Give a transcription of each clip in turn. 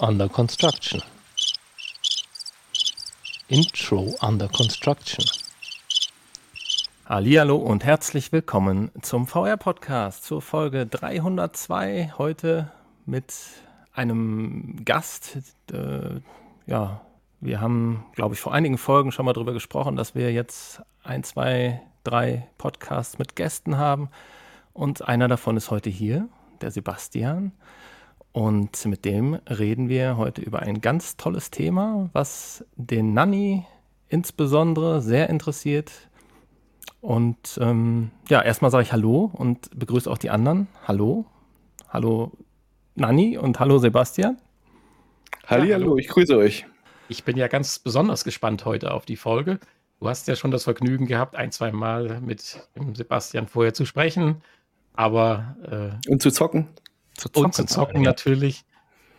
under construction. Intro under construction. Hallihallo und herzlich willkommen zum VR-Podcast zur Folge 302. Heute mit einem Gast. Äh, ja, wir haben, glaube ich, vor einigen Folgen schon mal darüber gesprochen, dass wir jetzt ein, zwei, drei Podcasts mit Gästen haben. Und einer davon ist heute hier, der Sebastian. Und mit dem reden wir heute über ein ganz tolles Thema, was den Nanny insbesondere sehr interessiert. Und ähm, ja, erstmal sage ich Hallo und begrüße auch die anderen. Hallo. Hallo Nanny und hallo Sebastian. Halli, ja, hallo, ich grüße euch. Ich bin ja ganz besonders gespannt heute auf die Folge. Du hast ja schon das Vergnügen gehabt, ein, zwei Mal mit Sebastian vorher zu sprechen. Aber. Äh, und zu zocken. Zu zocken und zu zocken ja. natürlich.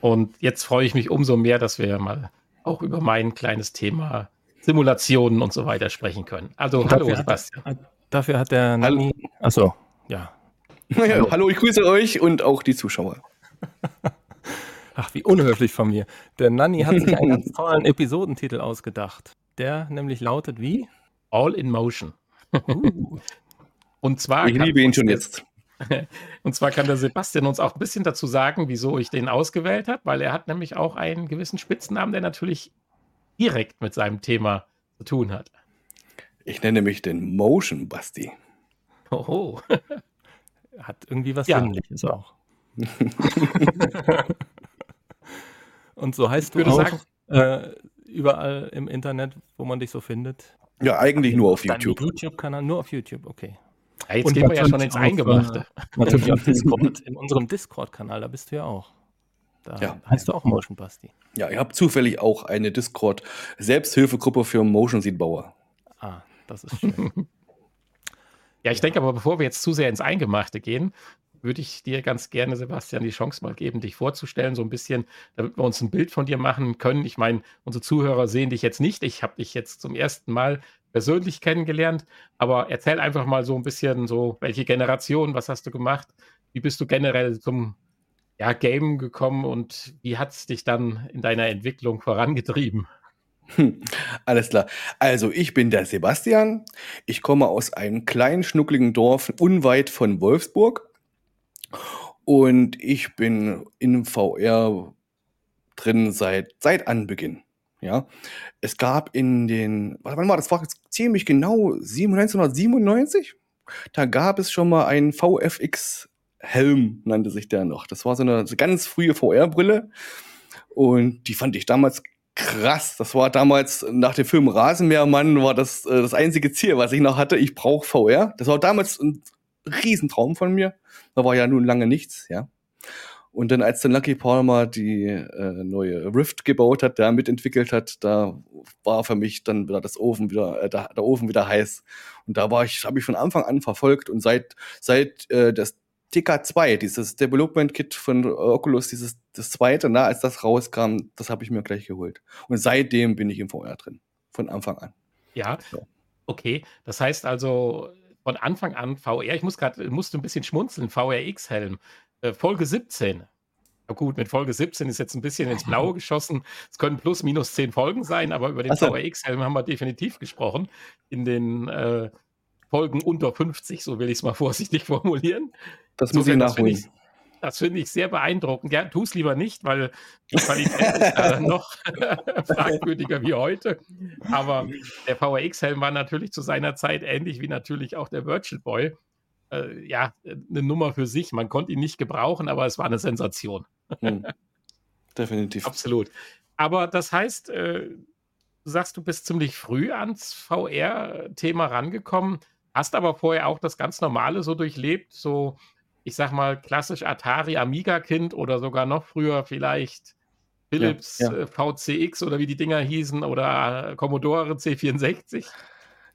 Und jetzt freue ich mich umso mehr, dass wir mal auch über mein kleines Thema Simulationen und so weiter sprechen können. Also, und hallo Sebastian. Hat, dafür hat der Nani. Achso, ja. ja. Hallo, ich grüße euch und auch die Zuschauer. Ach, wie unhöflich von mir. Der Nanny hat sich einen ganz tollen Episodentitel ausgedacht. Der nämlich lautet wie? All in Motion. Uh. Und zwar. Ich liebe ihn schon jetzt. Und zwar kann der Sebastian uns auch ein bisschen dazu sagen, wieso ich den ausgewählt habe, weil er hat nämlich auch einen gewissen Spitznamen, der natürlich direkt mit seinem Thema zu tun hat. Ich nenne mich den Motion Basti. Oho. hat irgendwie was ja. Sinnliches auch. Und so heißt du auch sagen, äh, überall im Internet, wo man dich so findet? Ja, eigentlich nur auf YouTube. YouTube-Kanal, nur auf YouTube, okay. Ja, jetzt und gehen wir ja schon ins Eingemachte. Äh, natürlich auf Discord, in unserem Discord-Kanal, da bist du ja auch. Da ja. heißt du auch Motion Basti. Ja, ich habe zufällig auch eine Discord-Selbsthilfegruppe für Motion Seedbauer. Ah, das ist schön. ja, ich denke aber, bevor wir jetzt zu sehr ins Eingemachte gehen, würde ich dir ganz gerne, Sebastian, die Chance mal geben, dich vorzustellen, so ein bisschen, damit wir uns ein Bild von dir machen können. Ich meine, unsere Zuhörer sehen dich jetzt nicht. Ich habe dich jetzt zum ersten Mal persönlich kennengelernt, aber erzähl einfach mal so ein bisschen so, welche Generation, was hast du gemacht? Wie bist du generell zum ja, Game gekommen und wie hat es dich dann in deiner Entwicklung vorangetrieben? Hm, alles klar. Also, ich bin der Sebastian. Ich komme aus einem kleinen, schnuckligen Dorf unweit von Wolfsburg. Und ich bin in VR drin seit, seit Anbeginn. Ja, es gab in den, wann war das? Das war ziemlich genau 1997. Da gab es schon mal einen VFX Helm, nannte sich der noch. Das war so eine, ganz frühe VR-Brille. Und die fand ich damals krass. Das war damals nach dem Film Rasenmähermann war das äh, das einzige Ziel, was ich noch hatte. Ich brauche VR. Das war damals ein Riesentraum von mir. Da war ja nun lange nichts, ja. Und dann, als dann Lucky Palmer die äh, neue Rift gebaut hat, der mitentwickelt hat, da war für mich dann wieder das Ofen wieder, äh, der, der Ofen wieder heiß. Und da war ich, habe ich von Anfang an verfolgt und seit seit äh, das TK2, dieses Development Kit von Oculus, dieses das zweite, na, als das rauskam, das habe ich mir gleich geholt. Und seitdem bin ich im VR drin, von Anfang an. Ja. So. Okay, das heißt also, von Anfang an VR. Ich muss gerade, musste ein bisschen schmunzeln, VRX-Helm. Äh, Folge 17. Na gut, mit Folge 17 ist jetzt ein bisschen ins Blaue geschossen. Es können plus minus 10 Folgen sein, aber über den so. VRX-Helm haben wir definitiv gesprochen. In den äh, Folgen unter 50, so will ich es mal vorsichtig formulieren. Das muss so, ich nachholen. Das finde ich sehr beeindruckend. Ja, tu es lieber nicht, weil die Qualität ist noch fragwürdiger wie heute. Aber der VRX-Helm war natürlich zu seiner Zeit ähnlich wie natürlich auch der Virtual Boy. Äh, ja, eine Nummer für sich. Man konnte ihn nicht gebrauchen, aber es war eine Sensation. Hm. Definitiv. Absolut. Aber das heißt, äh, du sagst, du bist ziemlich früh ans VR-Thema rangekommen, hast aber vorher auch das ganz Normale so durchlebt, so ich sag mal, klassisch Atari Amiga-Kind oder sogar noch früher vielleicht Philips ja, ja. Äh, VCX oder wie die Dinger hießen oder Commodore C64?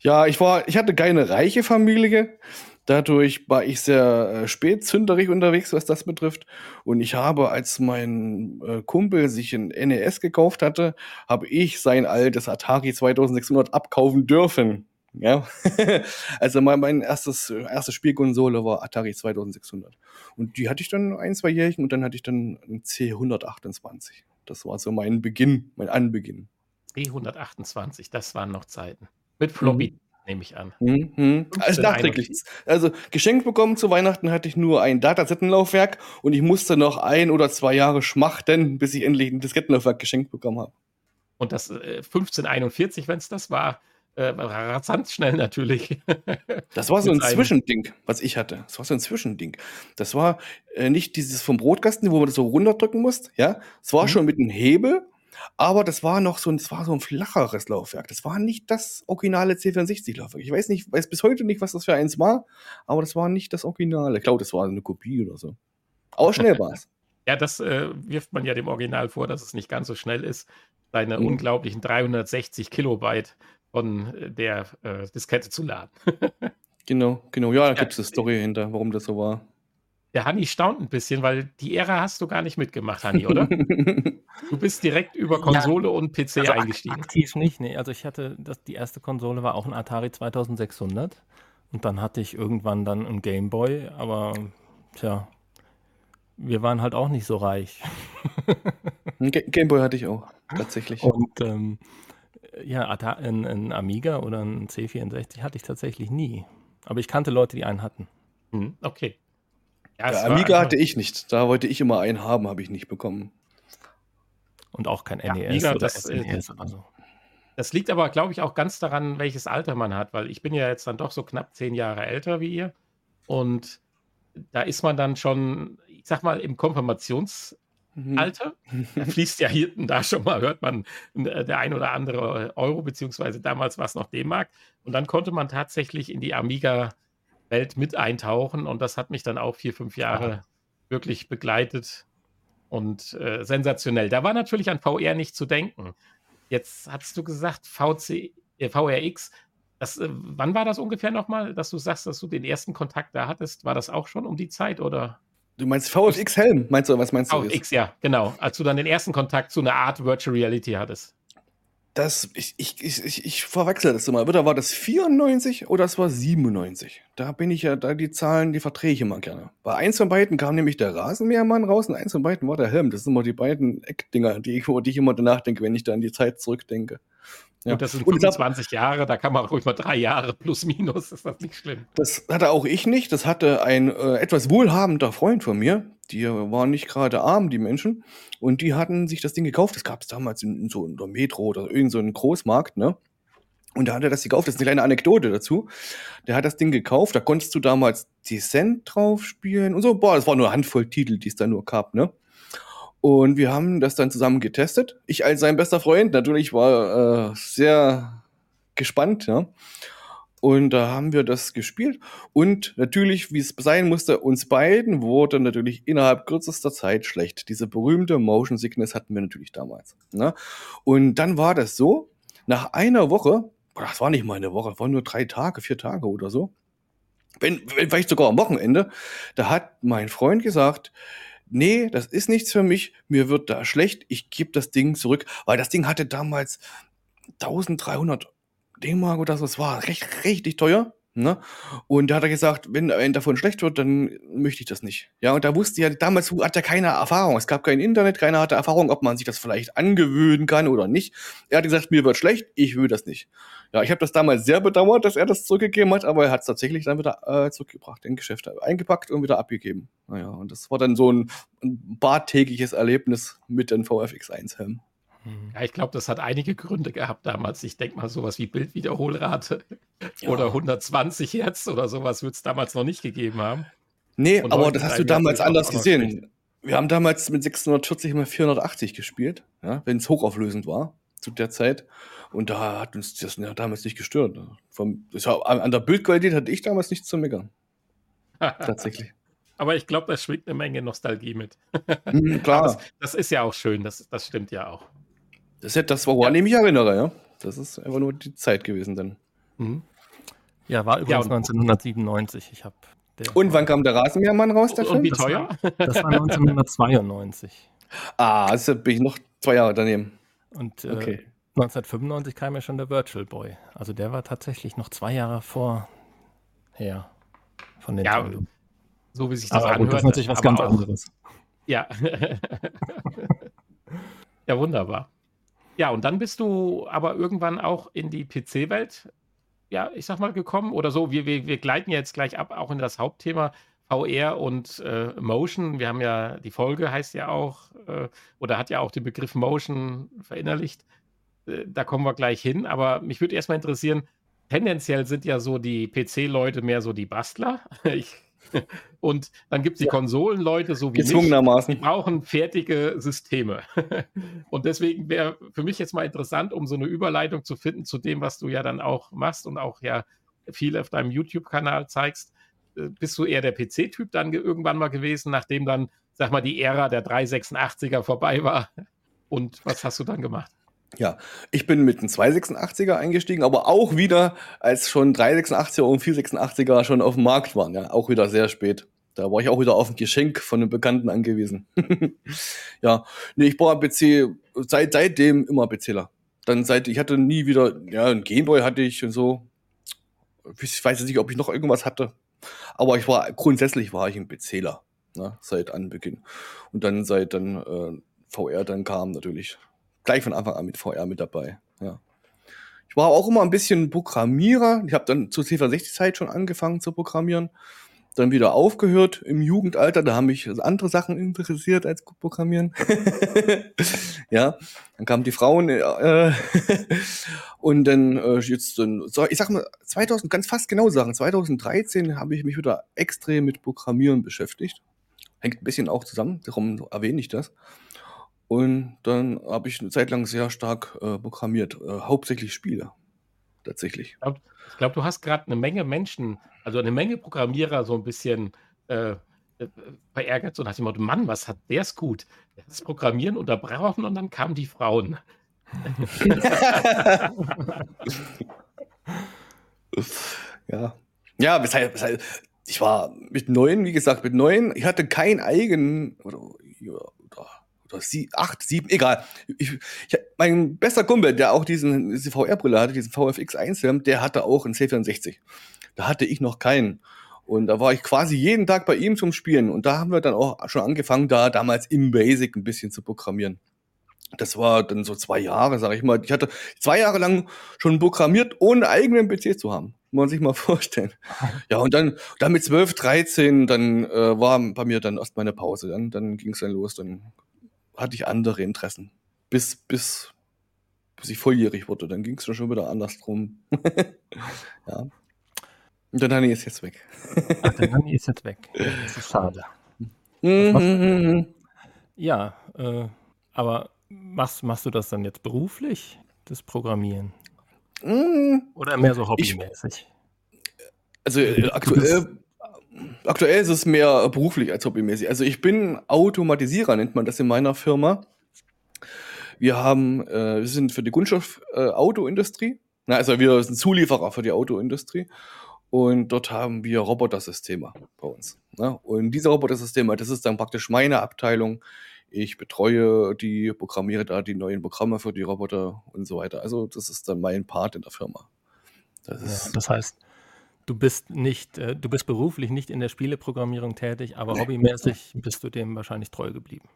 Ja, ich war, ich hatte keine reiche Familie. Dadurch war ich sehr äh, spätzünderig unterwegs, was das betrifft. Und ich habe, als mein äh, Kumpel sich ein NES gekauft hatte, habe ich sein altes Atari 2600 abkaufen dürfen. Ja, also mein, mein erstes erste Spielkonsole war Atari 2600 und die hatte ich dann ein zwei Jährchen und dann hatte ich dann ein C128. Das war so mein Beginn, mein Anbeginn. 328, das waren noch Zeiten. Mit Floppy, mhm. Nehme ich an. Mhm. Also nachträglich. Also geschenkt bekommen zu Weihnachten hatte ich nur ein Datasettenlaufwerk und ich musste noch ein oder zwei Jahre schmachten, bis ich endlich ein Diskettenlaufwerk geschenkt bekommen habe. Und das äh, 1541, wenn es das war, äh, rasant schnell natürlich. Das war so ein Zwischending, was ich hatte. Das war so ein Zwischending. Das war äh, nicht dieses vom Brotkasten, wo man das so runterdrücken muss. Ja, es war mhm. schon mit einem Hebel, aber das war noch so ein, das war so ein flacheres Laufwerk. Das war nicht das originale C64-Laufwerk. Ich weiß nicht, weiß bis heute nicht, was das für eins war, aber das war nicht das Originale. Ich glaube, das war eine Kopie oder so. Aber schnell war es. Ja, das äh, wirft man ja dem Original vor, dass es nicht ganz so schnell ist. Seine mhm. unglaublichen 360 Kilobyte von äh, der äh, Diskette zu laden. genau, genau. Ja, da ja, gibt es eine Story hinter, warum das so war. Der Hanni staunt ein bisschen, weil die Ära hast du gar nicht mitgemacht, Hanni, oder? du bist direkt über Konsole ja, und PC also eingestiegen. Aktiv nicht, nee. Also ich hatte, das, die erste Konsole war auch ein Atari 2600 und dann hatte ich irgendwann dann ein Gameboy, aber tja, wir waren halt auch nicht so reich. Ein Gameboy hatte ich auch, tatsächlich. Und ähm, ja, ein, ein Amiga oder ein C64 hatte ich tatsächlich nie. Aber ich kannte Leute, die einen hatten. Hm, okay. Ja, ja Amiga hatte ich nicht. Da wollte ich immer einen haben, habe ich nicht bekommen. Und auch kein ja, NES Amiga, oder das, SNES oder so. Das liegt aber, glaube ich, auch ganz daran, welches Alter man hat, weil ich bin ja jetzt dann doch so knapp zehn Jahre älter wie ihr. Und da ist man dann schon, ich sag mal, im Mhm. Alter. Da fließt ja hier und da schon mal, hört man äh, der ein oder andere Euro, beziehungsweise damals war es noch D-Mark. Und dann konnte man tatsächlich in die Amiga-Welt mit eintauchen und das hat mich dann auch vier, fünf Jahre ja. wirklich begleitet und äh, sensationell. Da war natürlich an VR nicht zu denken. Jetzt hast du gesagt, VC, äh, VRX. Das, äh, wann war das ungefähr nochmal, dass du sagst, dass du den ersten Kontakt da hattest? War das auch schon um die Zeit oder? Du meinst VFX Helm? Meinst du, was meinst du? VFX, ja, genau. Als du dann den ersten Kontakt zu einer Art Virtual Reality hattest. Das, ich, ich, ich, ich verwechsel das immer. Oder war das 94 oder es war 97? Da bin ich ja, da die Zahlen, die verträge ich immer gerne. Bei eins von beiden kam nämlich der Rasenmähermann raus und eins von beiden war der Helm. Das sind immer die beiden Eckdinger, die ich, die ich immer danach denke, wenn ich da an die Zeit zurückdenke. Ja. Und das sind 25 Jahre, da kann man ruhig mal drei Jahre plus minus, ist das nicht schlimm. Das hatte auch ich nicht. Das hatte ein äh, etwas wohlhabender Freund von mir. Die waren nicht gerade arm, die Menschen. Und die hatten sich das Ding gekauft. Das gab es damals in, in, so einer Metro oder irgend so einem Großmarkt, ne? Und da hat er das gekauft. Das ist eine kleine Anekdote dazu. Der hat das Ding gekauft. Da konntest du damals Descent drauf spielen und so. Boah, das war nur eine Handvoll Titel, die es da nur gab, ne? Und wir haben das dann zusammen getestet. Ich als sein bester Freund natürlich war äh, sehr gespannt, ja. Und da haben wir das gespielt. Und natürlich, wie es sein musste, uns beiden wurde natürlich innerhalb kürzester Zeit schlecht. Diese berühmte Motion Sickness hatten wir natürlich damals. Ne? Und dann war das so, nach einer Woche, das war nicht mal eine Woche, das waren nur drei Tage, vier Tage oder so, wenn, vielleicht sogar am Wochenende, da hat mein Freund gesagt, nee, das ist nichts für mich, mir wird da schlecht, ich gebe das Ding zurück, weil das Ding hatte damals 1300 D-Mark oder so, es war recht, richtig teuer. Ne? Und da hat er gesagt, wenn er davon schlecht wird, dann möchte ich das nicht. Ja, und da wusste ja, damals hat er keine Erfahrung. Es gab kein Internet, keiner hatte Erfahrung, ob man sich das vielleicht angewöhnen kann oder nicht. Er hat gesagt, mir wird schlecht, ich will das nicht. Ja, ich habe das damals sehr bedauert, dass er das zurückgegeben hat, aber er hat es tatsächlich dann wieder äh, zurückgebracht, in Geschäft eingepackt und wieder abgegeben. Naja, und das war dann so ein, ein bartägiges Erlebnis mit den VFX1-Helm. Ja, ich glaube, das hat einige Gründe gehabt damals. Ich denke mal, sowas wie Bildwiederholrate ja. oder 120 Hertz oder sowas wird es damals noch nicht gegeben haben. Nee, Und aber das hast du damals anders gesehen. Wir haben damals mit 640 immer 480 gespielt, ja, wenn es hochauflösend war zu der Zeit. Und da hat uns das ja, damals nicht gestört. Vom, das, an der Bildqualität hatte ich damals nichts zu meckern. Tatsächlich. Aber ich glaube, da schwingt eine Menge Nostalgie mit. Mhm, klar. Das, das, ist ja auch schön, das, das stimmt ja auch. Das ist das, woran ja. ich mich erinnere, ja. Das ist einfach nur die Zeit gewesen dann. Mhm. Ja, war übrigens ja, 1997. Ich hab und wann kam der Rasenmähermann raus, der und, Film? Und wie teuer? Das war 1992. ah, also bin ich noch zwei Jahre daneben. Und äh, okay. 1995 kam ja schon der Virtual Boy. Also der war tatsächlich noch zwei Jahre vorher von den Ja, so wie sich das aber anhört. das ist natürlich was ganz anderes. Ja. Ja, wunderbar. Ja, und dann bist du aber irgendwann auch in die PC-Welt, ja, ich sag mal, gekommen oder so. Wir, wir, wir gleiten jetzt gleich ab, auch in das Hauptthema VR und äh, Motion. Wir haben ja, die Folge heißt ja auch, äh, oder hat ja auch den Begriff Motion verinnerlicht. Äh, da kommen wir gleich hin. Aber mich würde erstmal interessieren, tendenziell sind ja so die PC-Leute mehr so die Bastler. Ich und dann gibt es die ja. Konsolenleute, so wie Gezwungenermaßen. Mich, die brauchen fertige Systeme. und deswegen wäre für mich jetzt mal interessant, um so eine Überleitung zu finden zu dem, was du ja dann auch machst und auch ja viel auf deinem YouTube-Kanal zeigst. Äh, bist du eher der PC-Typ dann irgendwann mal gewesen, nachdem dann, sag mal, die Ära der 386er vorbei war? Und was hast du dann gemacht? Ja, ich bin mit einem 286er eingestiegen, aber auch wieder, als schon 386er und 486er schon auf dem Markt waren. Ja, auch wieder sehr spät. Da war ich auch wieder auf ein Geschenk von einem Bekannten angewiesen. ja, nee, ich brauche PC seit seitdem immer PCler. Dann seit ich hatte nie wieder, ja, ein Gameboy hatte ich und so. Ich weiß nicht, ob ich noch irgendwas hatte. Aber ich war grundsätzlich war ich ein PCler, ne, seit Anbeginn. Und dann seit dann äh, VR dann kam natürlich gleich von Anfang an mit VR mit dabei. Ja. Ich war auch immer ein bisschen Programmierer. Ich habe dann zur C64-Zeit schon angefangen zu programmieren. Dann wieder aufgehört im Jugendalter. Da haben mich andere Sachen interessiert als Programmieren. ja, dann kamen die Frauen. Äh, und dann äh, jetzt, ich sag mal, 2000, ganz fast genau sagen, 2013 habe ich mich wieder extrem mit Programmieren beschäftigt. Hängt ein bisschen auch zusammen, darum erwähne ich das. Und dann habe ich eine Zeit lang sehr stark äh, programmiert, äh, hauptsächlich Spiele. Tatsächlich. Ich glaube, glaub, du hast gerade eine Menge Menschen, also eine Menge Programmierer so ein bisschen äh, äh verärgert, so nach dem Motto: Mann, was hat der es gut? Das Programmieren unterbrochen und dann kamen die Frauen. ja. Ja, weshalb, weshalb, ich war mit neun, wie gesagt, mit neun, ich hatte keinen eigenen, oder, oder sie, acht, sieben, egal. Ich, ich, mein bester Kumpel, der auch diesen, diese VR-Brille hatte, diesen VFX 1 der hatte auch einen C64. Da hatte ich noch keinen. Und da war ich quasi jeden Tag bei ihm zum Spielen. Und da haben wir dann auch schon angefangen, da damals im Basic ein bisschen zu programmieren. Das war dann so zwei Jahre, sag ich mal. Ich hatte zwei Jahre lang schon programmiert, ohne eigenen PC zu haben. Muss man sich mal vorstellen. Ja, und dann, dann mit 12, 13, dann äh, war bei mir dann erst mal eine Pause. Dann, dann ging es dann los. Dann hatte ich andere Interessen. Bis, bis, bis ich volljährig wurde. Dann ging es schon wieder andersrum. ja. Und der Nanny ist jetzt weg. Ach, der Nanny ist jetzt weg. Das ist schade. Mhm. ja, äh, aber machst, machst du das dann jetzt beruflich, das Programmieren? Mhm. Oder mehr so hobbymäßig? Ich, also äh, aktuell aktuell ist es mehr beruflich als hobbymäßig. Also ich bin Automatisierer, nennt man das in meiner Firma. Wir haben, äh, wir sind für die Kunststoff äh, Autoindustrie. Na, also wir sind Zulieferer für die Autoindustrie. Und dort haben wir Robotersysteme bei uns. Ne? Und diese Robotersysteme, das ist dann praktisch meine Abteilung. Ich betreue die, programmiere da die neuen Programme für die Roboter und so weiter. Also das ist dann mein Part in der Firma. Das, ja, das heißt, du bist nicht, äh, du bist beruflich nicht in der Spieleprogrammierung tätig, aber hobbymäßig bist du dem wahrscheinlich treu geblieben.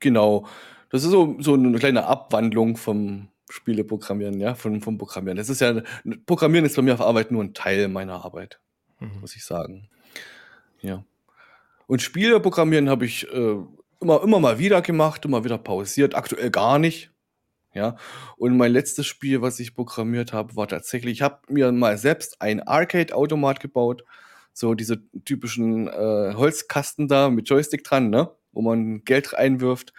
Genau. Das ist so, so eine kleine Abwandlung vom Spieleprogrammieren, ja, vom, vom Programmieren. Das ist ja, Programmieren ist bei mir auf Arbeit nur ein Teil meiner Arbeit, mhm. muss ich sagen. Ja. Und Spiele programmieren habe ich äh, immer, immer mal wieder gemacht, immer wieder pausiert, aktuell gar nicht. Ja, und mein letztes Spiel, was ich programmiert habe, war tatsächlich, ich habe mir mal selbst ein Arcade-Automat gebaut, so diese typischen äh, Holzkasten da mit Joystick dran, ne, wo man Geld reinwirft.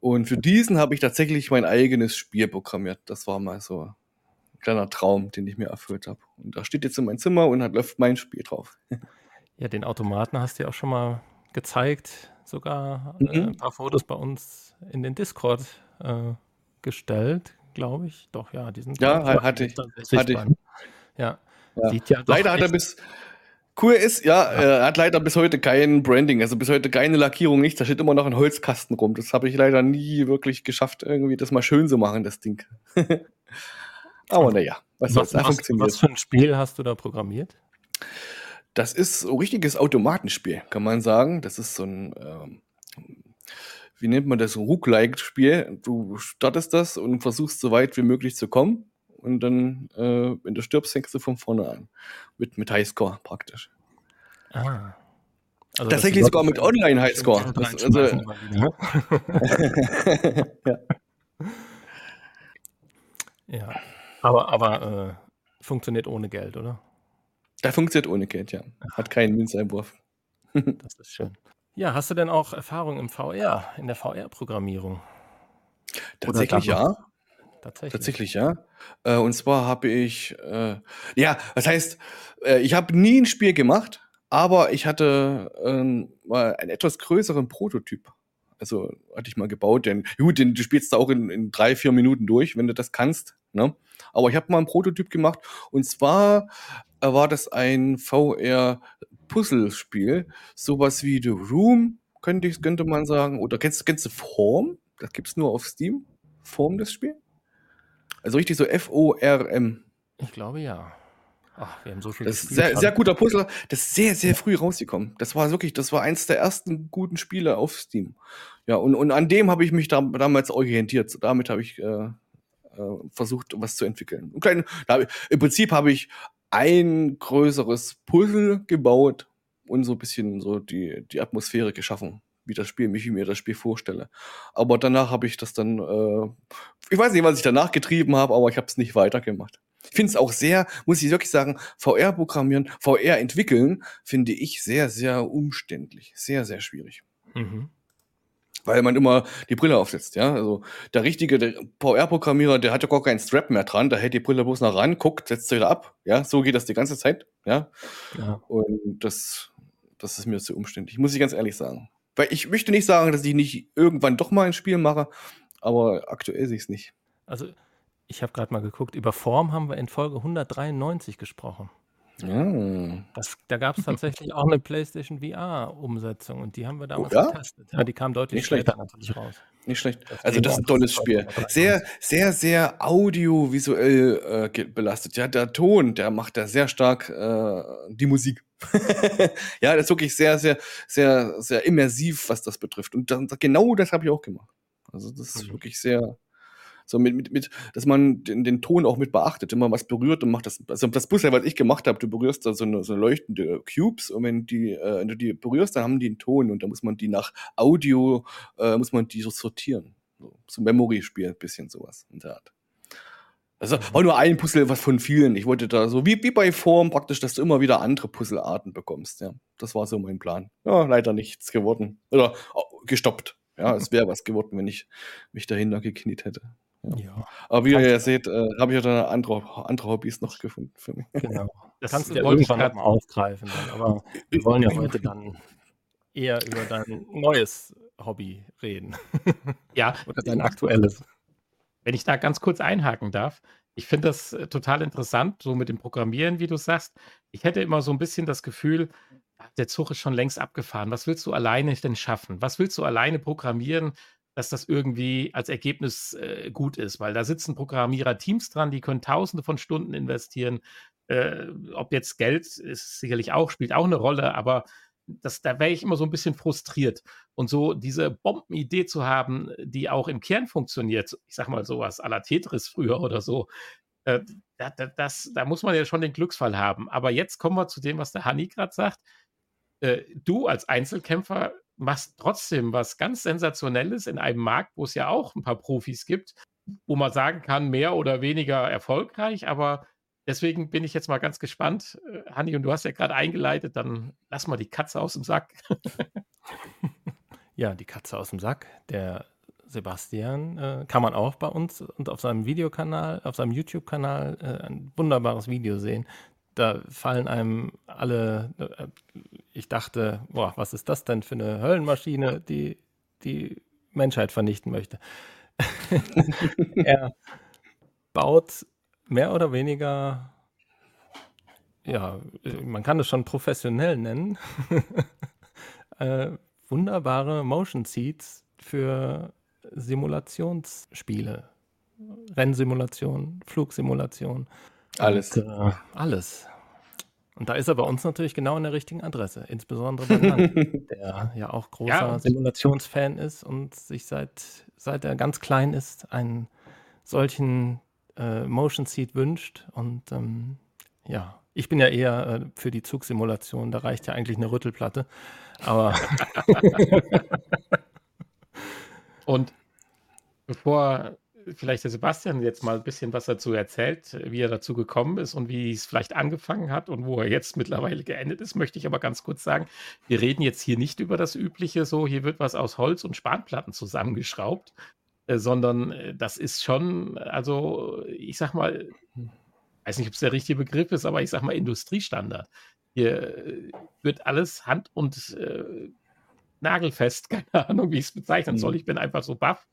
Und für diesen habe ich tatsächlich mein eigenes Spiel programmiert. Das war mal so ein kleiner Traum, den ich mir erfüllt habe. Und da steht jetzt in meinem Zimmer und hat läuft mein Spiel drauf. Ja, den Automaten hast du ja auch schon mal gezeigt, sogar äh, mhm. äh, ein paar Fotos bei uns in den Discord. Äh, gestellt, glaube ich. Doch, ja, die sind. Ja, hatte ich. Hatte ich. Ja. ja. ja leider hat er bis. Cool ist, ja, ja, er hat leider bis heute kein Branding, also bis heute keine Lackierung, nichts. Da steht immer noch ein Holzkasten rum. Das habe ich leider nie wirklich geschafft, irgendwie das mal schön zu machen, das Ding. Aber naja, was, was, was, was für ein Spiel hast du da programmiert? Das ist so ein richtiges Automatenspiel, kann man sagen. Das ist so ein ähm, wie nennt man das, Rook-like-Spiel. Du startest das und versuchst so weit wie möglich zu kommen. Und dann, äh, wenn du stirbst, fängst du von vorne an. Mit, mit Highscore praktisch. Ah. Also Tatsächlich sogar mit Online-Highscore. Also, ja. ja. Aber, aber äh, funktioniert ohne Geld, oder? Da funktioniert ohne Geld, ja. Hat keinen Münzeinwurf. das ist schön. Ja, hast du denn auch Erfahrung im VR, in der VR-Programmierung? Tatsächlich ja. Tatsächlich. Tatsächlich ja. Äh, und zwar habe ich, äh, ja, das heißt, äh, ich habe nie ein Spiel gemacht, aber ich hatte ähm, mal einen etwas größeren Prototyp. Also hatte ich mal gebaut, denn gut, den, du spielst da auch in, in drei, vier Minuten durch, wenn du das kannst. Ne? Aber ich habe mal einen Prototyp gemacht und zwar äh, war das ein VR-Puzzlespiel, sowas wie The Room, könnte, ich, könnte man sagen. Oder kennst, kennst du Form? Das gibt es nur auf Steam. Form, das Spiel? Also richtig so F-O-R-M. Ich glaube ja. Ach, wir haben so viel Das ist sehr, sehr guter Puzzler. Das ist sehr, sehr früh rausgekommen. Das war wirklich, das war eins der ersten guten Spiele auf Steam. Ja, und, und an dem habe ich mich da, damals orientiert. Damit habe ich äh, äh, versucht, was zu entwickeln. Und klein, da, Im Prinzip habe ich ein größeres Puzzle gebaut und so ein bisschen so die, die Atmosphäre geschaffen, wie das Spiel, wie ich mir das Spiel vorstelle. Aber danach habe ich das dann, äh, ich weiß nicht, was ich danach getrieben habe, aber ich habe es nicht weitergemacht. Ich finde es auch sehr, muss ich wirklich sagen, VR programmieren, VR entwickeln, finde ich sehr, sehr umständlich. Sehr, sehr schwierig. Mhm weil man immer die Brille aufsetzt, ja. Also der richtige VR-Programmierer, der hat ja gar keinen Strap mehr dran, der hält die Brille bloß nach ran, guckt, setzt sie wieder ab, ja. So geht das die ganze Zeit, ja. ja. Und das, das ist mir zu umständlich, muss ich ganz ehrlich sagen. Weil ich möchte nicht sagen, dass ich nicht irgendwann doch mal ein Spiel mache, aber aktuell sehe ich es nicht. Also ich habe gerade mal geguckt, über Form haben wir in Folge 193 gesprochen. Ja. Das, da gab es tatsächlich auch eine PlayStation VR-Umsetzung und die haben wir damals oh, ja? getestet. Ja, die kam deutlich Nicht später schlecht. natürlich raus. Nicht schlecht. Das also das ist ein tolles Spiel. Sehr, sehr, sehr audiovisuell äh, belastet. Ja, der Ton, der macht da sehr stark äh, die Musik. ja, das ist wirklich sehr, sehr, sehr, sehr immersiv, was das betrifft. Und dann, genau das habe ich auch gemacht. Also das ist mhm. wirklich sehr, so mit, mit, mit dass man den, den Ton auch mit beachtet, wenn man was berührt und macht das, also das Puzzle, was ich gemacht habe, du berührst da so eine, so eine leuchtende Cubes und wenn die, äh, wenn du die berührst, dann haben die einen Ton und da muss man die nach Audio, äh, muss man die so sortieren. So, so Memory-Spiel, bisschen sowas in der Art. Also war nur ein Puzzle, was von vielen. Ich wollte da so, wie, wie bei Form praktisch, dass du immer wieder andere Puzzlearten bekommst. Ja, das war so mein Plan. Ja, leider nichts geworden. Oder oh, gestoppt. Ja, es wäre was geworden, wenn ich mich dahinter gekniet hätte. Ja. Aber wie ihr ja seht, äh, habe ich ja andere, andere Hobbys noch gefunden für mich. Genau. Das kannst du ja irgendwann mal aufgreifen. Dann. Aber wir wollen ja heute dann eher über dein neues Hobby reden. Ja. Oder dein aktuelles. Wenn ich da ganz kurz einhaken darf. Ich finde das äh, total interessant, so mit dem Programmieren, wie du sagst. Ich hätte immer so ein bisschen das Gefühl, der Zug ist schon längst abgefahren. Was willst du alleine denn schaffen? Was willst du alleine programmieren? Dass das irgendwie als Ergebnis äh, gut ist, weil da sitzen Programmierer-Teams dran, die können Tausende von Stunden investieren. Äh, ob jetzt Geld ist sicherlich auch, spielt auch eine Rolle, aber das, da wäre ich immer so ein bisschen frustriert. Und so diese Bombenidee zu haben, die auch im Kern funktioniert, ich sag mal sowas à la Tetris früher oder so, äh, da, das, da muss man ja schon den Glücksfall haben. Aber jetzt kommen wir zu dem, was der Hani gerade sagt. Äh, du als Einzelkämpfer machst trotzdem was ganz Sensationelles in einem Markt, wo es ja auch ein paar Profis gibt, wo man sagen kann, mehr oder weniger erfolgreich, aber deswegen bin ich jetzt mal ganz gespannt. Äh, Hanni, und du hast ja gerade eingeleitet, dann lass mal die Katze aus dem Sack. ja, die Katze aus dem Sack. Der Sebastian äh, kann man auch bei uns und auf seinem Videokanal, auf seinem YouTube-Kanal äh, ein wunderbares Video sehen da fallen einem alle, äh, ich dachte, boah, was ist das denn für eine Höllenmaschine, die die Menschheit vernichten möchte. er baut mehr oder weniger, ja, man kann es schon professionell nennen, äh, wunderbare Motion Seats für Simulationsspiele. Rennsimulation, Flugsimulation. Alles. Und, äh, alles. Und da ist er bei uns natürlich genau an der richtigen Adresse, insbesondere bei Jan, der ja auch großer Ja, Simulationsfan ist und sich seit, seit er ganz klein ist einen solchen äh, Motion Seat wünscht. Und ähm, ja, ich bin ja eher äh, für die Zugsimulation, da reicht ja eigentlich eine Rüttelplatte. Aber und bevor vielleicht der Sebastian jetzt mal ein bisschen was dazu erzählt, wie er dazu gekommen ist und wie es vielleicht angefangen hat und wo er jetzt mittlerweile geendet ist, möchte ich aber ganz kurz sagen, wir reden jetzt hier nicht über das Übliche, so hier wird was aus Holz und Spanplatten zusammengeschraubt, äh, sondern äh, das ist schon, also ich sag mal, weiß nicht, ob es der richtige Begriff ist, aber ich sag mal Industriestandard. Hier äh, wird alles hand- und äh, nagelfest, keine Ahnung, wie ich es bezeichnen soll. Mhm. Ich bin einfach so baff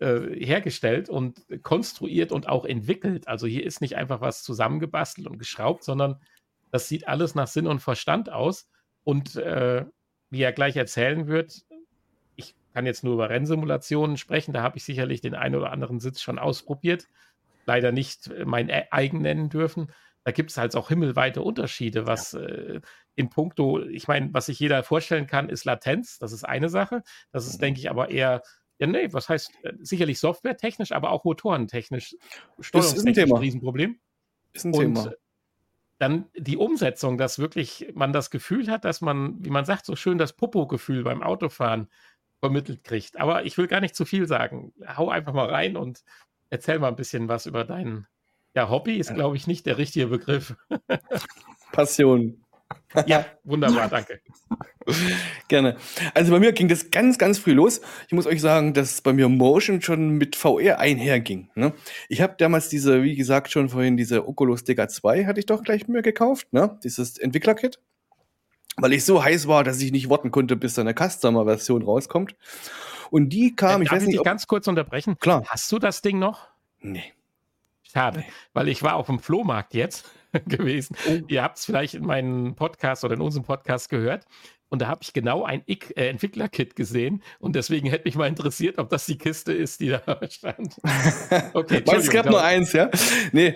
äh, hergestellt und konstruiert und auch entwickelt. Also hier ist nicht einfach was zusammengebastelt und geschraubt, sondern das sieht alles nach Sinn und Verstand aus. Und äh, wie er gleich erzählen wird, ich kann jetzt nur über Rennsimulationen sprechen, da habe ich sicherlich den einen oder anderen Sitz schon ausprobiert, leider nicht äh, mein e- eigen nennen dürfen. Da gibt es halt auch himmelweite Unterschiede, was äh, in puncto, ich meine, was sich jeder vorstellen kann, ist Latenz, das ist eine Sache. Das ist, denke ich, aber eher ja, nee, was heißt äh, sicherlich softwaretechnisch, aber auch motorentechnisch, steuerungstechnisch ein Thema. Riesenproblem. Ist ein Und Thema. dann die Umsetzung, dass wirklich man das Gefühl hat, dass man, wie man sagt, so schön das Popo-Gefühl beim Autofahren vermittelt kriegt. Aber ich will gar nicht zu viel sagen. Hau einfach mal rein und erzähl mal ein bisschen was über dein ja, Hobby, ist, glaube ich, nicht der richtige Begriff. Passion. Ja, wunderbar, danke. Gerne. Also bei mir ging das ganz, ganz früh los. Ich muss euch sagen, dass bei mir Motion schon mit VR einherging. Ne? Ich habe damals diese, wie gesagt, schon vorhin diese Oculus Dega 2 hatte ich doch gleich mir gekauft, ne? Dieses Entwicklerkit. Weil ich so heiß war, dass ich nicht warten konnte, bis da eine Customer-Version rauskommt. Und die kam, ich Darf weiß ich nicht, dich ob, ganz kurz unterbrechen? Klar. Hast du das Ding noch? Nee. Schade, weil ich war auf dem Flohmarkt jetzt gewesen. Oh. Ihr habt es vielleicht in meinem Podcast oder in unserem Podcast gehört. Und da habe ich genau ein äh, Entwickler-Kit gesehen. Und deswegen hätte mich mal interessiert, ob das die Kiste ist, die da stand. Okay, es gab nur eins, ja? Nee.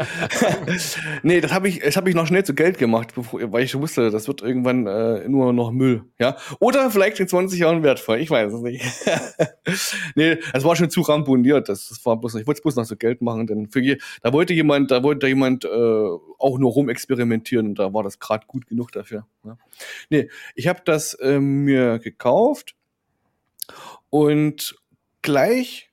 nee, das habe ich, das habe ich noch schnell zu Geld gemacht, bevor, weil ich wusste, das wird irgendwann äh, nur noch Müll, ja? Oder vielleicht in 20 Jahren wertvoll, ich weiß es nicht. nee, das war schon zu ramponiert, das, das war bloß, ich wollte es bloß noch so Geld machen, denn für je, da wollte jemand, da wollte jemand äh, auch nur rumexperimentieren und da war das gerade gut genug dafür. Ja? Nee, ich habe das ähm, mir gekauft und gleich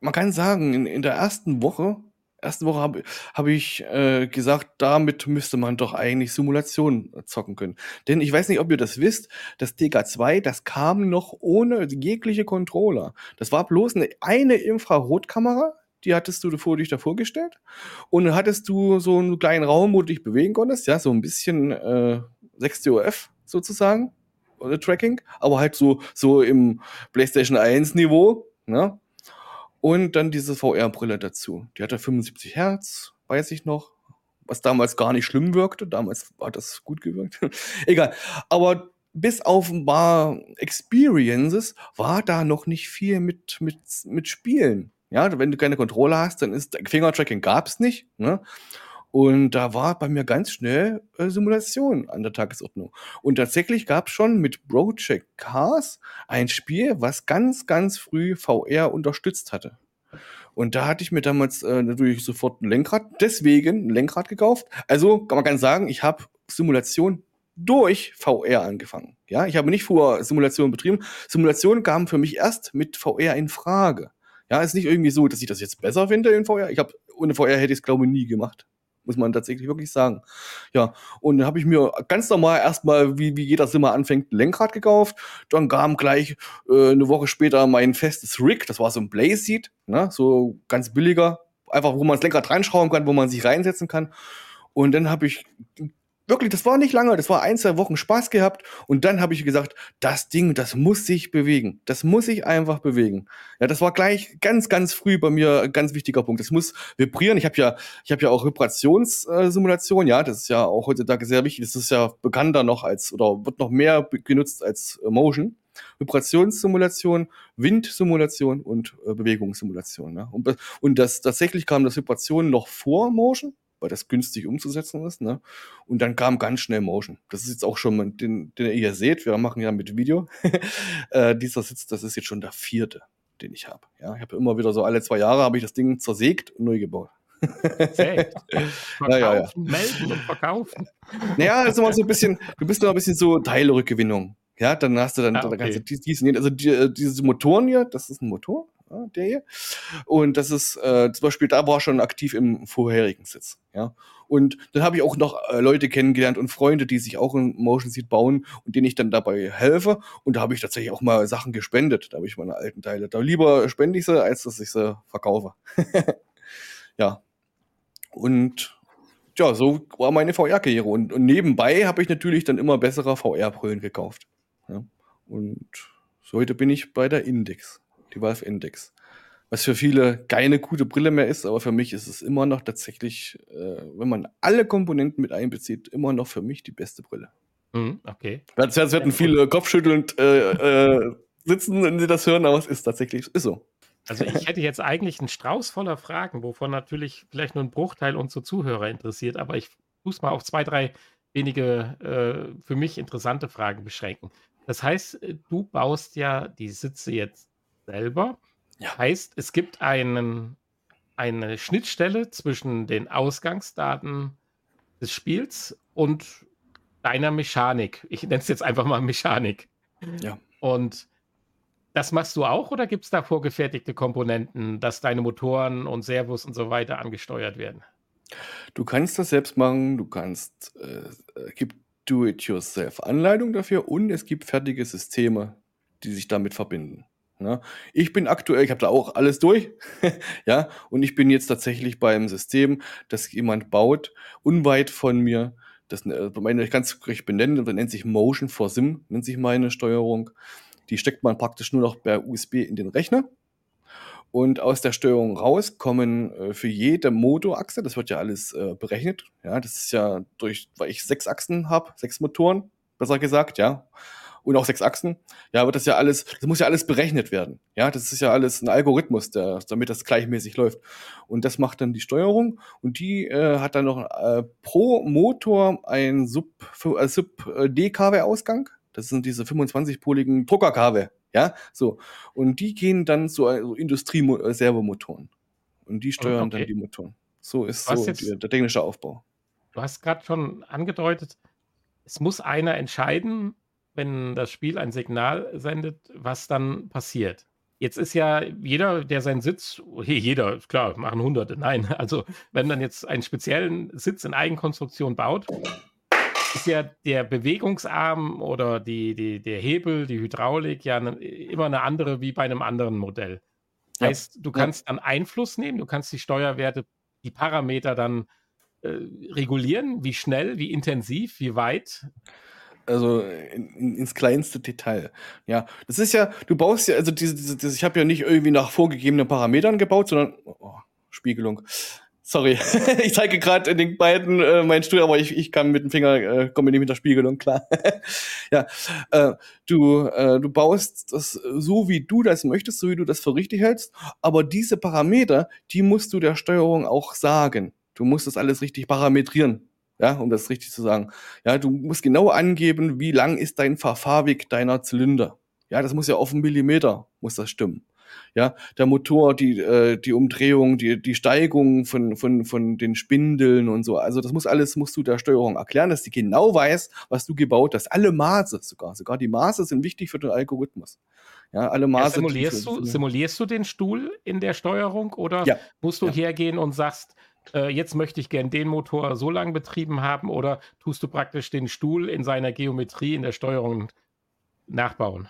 man kann sagen, in, in der ersten Woche, ersten Woche habe hab ich äh, gesagt, damit müsste man doch eigentlich Simulationen zocken können. Denn ich weiß nicht, ob ihr das wisst, das DK2, das kam noch ohne jegliche Controller. Das war bloß eine, eine Infrarotkamera, die hattest du vor dich davor gestellt. Und dann hattest du so einen kleinen Raum, wo du dich bewegen konntest, ja, so ein bisschen äh, 6DOF sozusagen, Tracking, aber halt so, so im PlayStation 1 Niveau, ne? Und dann diese VR-Brille dazu. Die hatte 75 Hertz, weiß ich noch. Was damals gar nicht schlimm wirkte. Damals hat das gut gewirkt. Egal. Aber bis auf ein paar Experiences war da noch nicht viel mit, mit, mit Spielen. Ja, wenn du keine Controller hast, dann ist Fingertracking gab's nicht. Ne? Und da war bei mir ganz schnell äh, Simulation an der Tagesordnung. Und tatsächlich gab's schon mit Project Cars ein Spiel, was ganz, ganz früh VR unterstützt hatte. Und da hatte ich mir damals äh, natürlich sofort ein Lenkrad, deswegen ein Lenkrad gekauft. Also kann man ganz sagen, ich habe Simulation durch VR angefangen. Ja, ich habe nicht vor Simulation betrieben. Simulation kam für mich erst mit VR in Frage. Ja, ist nicht irgendwie so, dass ich das jetzt besser finde in VR. Ich habe ohne VR hätte ich es glaube ich nie gemacht muss man tatsächlich wirklich sagen. Ja, und dann habe ich mir ganz normal erstmal, wie, wie jeder Simmer anfängt, ein Lenkrad gekauft. Dann kam gleich äh, eine Woche später mein festes Rig, das war so ein Blaze Seat, ne? so ganz billiger, einfach wo man das Lenkrad reinschrauben kann, wo man sich reinsetzen kann. Und dann habe ich wirklich, das war nicht lange, das war ein, zwei Wochen Spaß gehabt. Und dann habe ich gesagt, das Ding, das muss sich bewegen. Das muss sich einfach bewegen. Ja, das war gleich ganz, ganz früh bei mir ein ganz wichtiger Punkt. Das muss vibrieren. Ich habe ja, ich habe ja auch Vibrationssimulation. Ja, das ist ja auch heutzutage sehr wichtig. Das ist ja bekannter noch als oder wird noch mehr genutzt als äh, Motion. Vibrationssimulation, Windsimulation und äh, Bewegungssimulation. Ne? Und, und das tatsächlich kam das Vibration noch vor Motion. Weil das günstig umzusetzen ist. Ne? Und dann kam ganz schnell Motion. Das ist jetzt auch schon, mal, den, den ihr hier seht, wir machen ja mit Video. äh, dieser Sitz, das ist jetzt schon der vierte, den ich habe. Ja, ich habe immer wieder so alle zwei Jahre habe ich das Ding zersägt und neu gebaut. Verkaufen, ja, ja, ja. melden und verkaufen. Naja, das ist immer so ein bisschen, du bist noch ein bisschen so Teilrückgewinnung. Ja, dann hast du dann, ah, okay. dann kannst du dies, dies, also die, äh, diese Motoren hier, das ist ein Motor, der hier. Und das ist äh, zum Beispiel, da war schon aktiv im vorherigen Sitz. Ja. Und dann habe ich auch noch äh, Leute kennengelernt und Freunde, die sich auch ein Motion Seat bauen und denen ich dann dabei helfe. Und da habe ich tatsächlich auch mal Sachen gespendet. Da habe ich meine alten Teile. Da lieber spende ich sie, als dass ich sie verkaufe. ja. Und ja, so war meine VR-Karriere. Und, und, nebenbei habe ich natürlich dann immer bessere VR-Brillen gekauft. Ja. Und so heute bin ich bei der Index, die Valve Index. Was für viele keine gute Brille mehr ist, aber für mich ist es immer noch tatsächlich, äh, wenn man alle Komponenten mit einbezieht, immer noch für mich die beste Brille. Mhm, okay. Das werden viele kopfschüttelnd äh, äh, sitzen, wenn sie das hören, aber es ist tatsächlich ist so. Also ich hätte jetzt eigentlich einen Strauß voller Fragen, wovon natürlich vielleicht nur ein Bruchteil unsere Zuhörer interessiert, aber ich muss mal auf zwei, drei wenige äh, für mich interessante Fragen beschränken. Das heißt, äh, du baust ja die Sitze jetzt selber. Ja. Heißt, es gibt einen, eine Schnittstelle zwischen den Ausgangsdaten des Spiels und deiner Mechanik. Ich nenne es jetzt einfach mal Mechanik. Ja. Und das machst du auch oder gibt es da vorgefertigte Komponenten, dass deine Motoren und Servos und so weiter angesteuert werden? Du kannst das selbst machen, du kannst, äh, es gibt Do-it-yourself-Anleitung dafür und es gibt fertige Systeme, die sich damit verbinden. Ne? Ich bin aktuell, ich habe da auch alles durch, ja, und ich bin jetzt tatsächlich beim System, das jemand baut, unweit von mir. Das äh, meine, ich es richtig benennen, das nennt sich Motion for Sim, nennt sich meine Steuerung. Die steckt man praktisch nur noch per USB in den Rechner. Und aus der Steuerung raus kommen äh, für jede Motorachse, das wird ja alles äh, berechnet. Ja, das ist ja durch, weil ich sechs Achsen habe, sechs Motoren, besser gesagt, ja. Und auch sechs Achsen, ja, wird das ja alles, das muss ja alles berechnet werden. Ja, das ist ja alles ein Algorithmus, der, damit das gleichmäßig läuft. Und das macht dann die Steuerung und die äh, hat dann noch äh, pro Motor ein Sub, äh, Sub äh, DKW-Ausgang das sind diese 25-poligen Druckerkabel. Ja, so. Und die gehen dann zu also Industrie-Servomotoren. Und die steuern okay. dann die Motoren. So ist so jetzt, der technische Aufbau. Du hast gerade schon angedeutet, es muss einer entscheiden, wenn das Spiel ein Signal sendet, was dann passiert. Jetzt ist ja jeder, der seinen Sitz, hey, jeder, klar, machen Hunderte, nein. Also, wenn man jetzt einen speziellen Sitz in Eigenkonstruktion baut, ist ja der Bewegungsarm oder die, die, der Hebel, die Hydraulik ja ne, immer eine andere wie bei einem anderen Modell. Ja. Heißt, du kannst dann Einfluss nehmen, du kannst die Steuerwerte, die Parameter dann äh, regulieren, wie schnell, wie intensiv, wie weit. Also in, in, ins kleinste Detail. Ja, das ist ja, du baust ja, also diese, diese, ich habe ja nicht irgendwie nach vorgegebenen Parametern gebaut, sondern oh, Spiegelung. Sorry, ich zeige gerade den beiden äh, meinen Stuhl, aber ich, ich kann mit dem Finger, äh, komme nicht mit der Spiegelung klar. ja, äh, du, äh, du baust das so, wie du das möchtest, so wie du das für richtig hältst, aber diese Parameter, die musst du der Steuerung auch sagen. Du musst das alles richtig parametrieren, ja, um das richtig zu sagen. Ja, du musst genau angeben, wie lang ist dein Verfahrweg deiner Zylinder. Ja, das muss ja auf einen Millimeter, muss das stimmen ja, der Motor, die, äh, die Umdrehung, die, die Steigung von, von, von den Spindeln und so. Also das muss alles, musst du der Steuerung erklären, dass die genau weiß, was du gebaut hast. Alle Maße sogar, sogar die Maße sind wichtig für den Algorithmus. Ja, alle Maße. Ja, simulierst, du, simulierst du den Stuhl in der Steuerung oder ja. musst du ja. hergehen und sagst, äh, jetzt möchte ich gern den Motor so lang betrieben haben oder tust du praktisch den Stuhl in seiner Geometrie in der Steuerung nachbauen?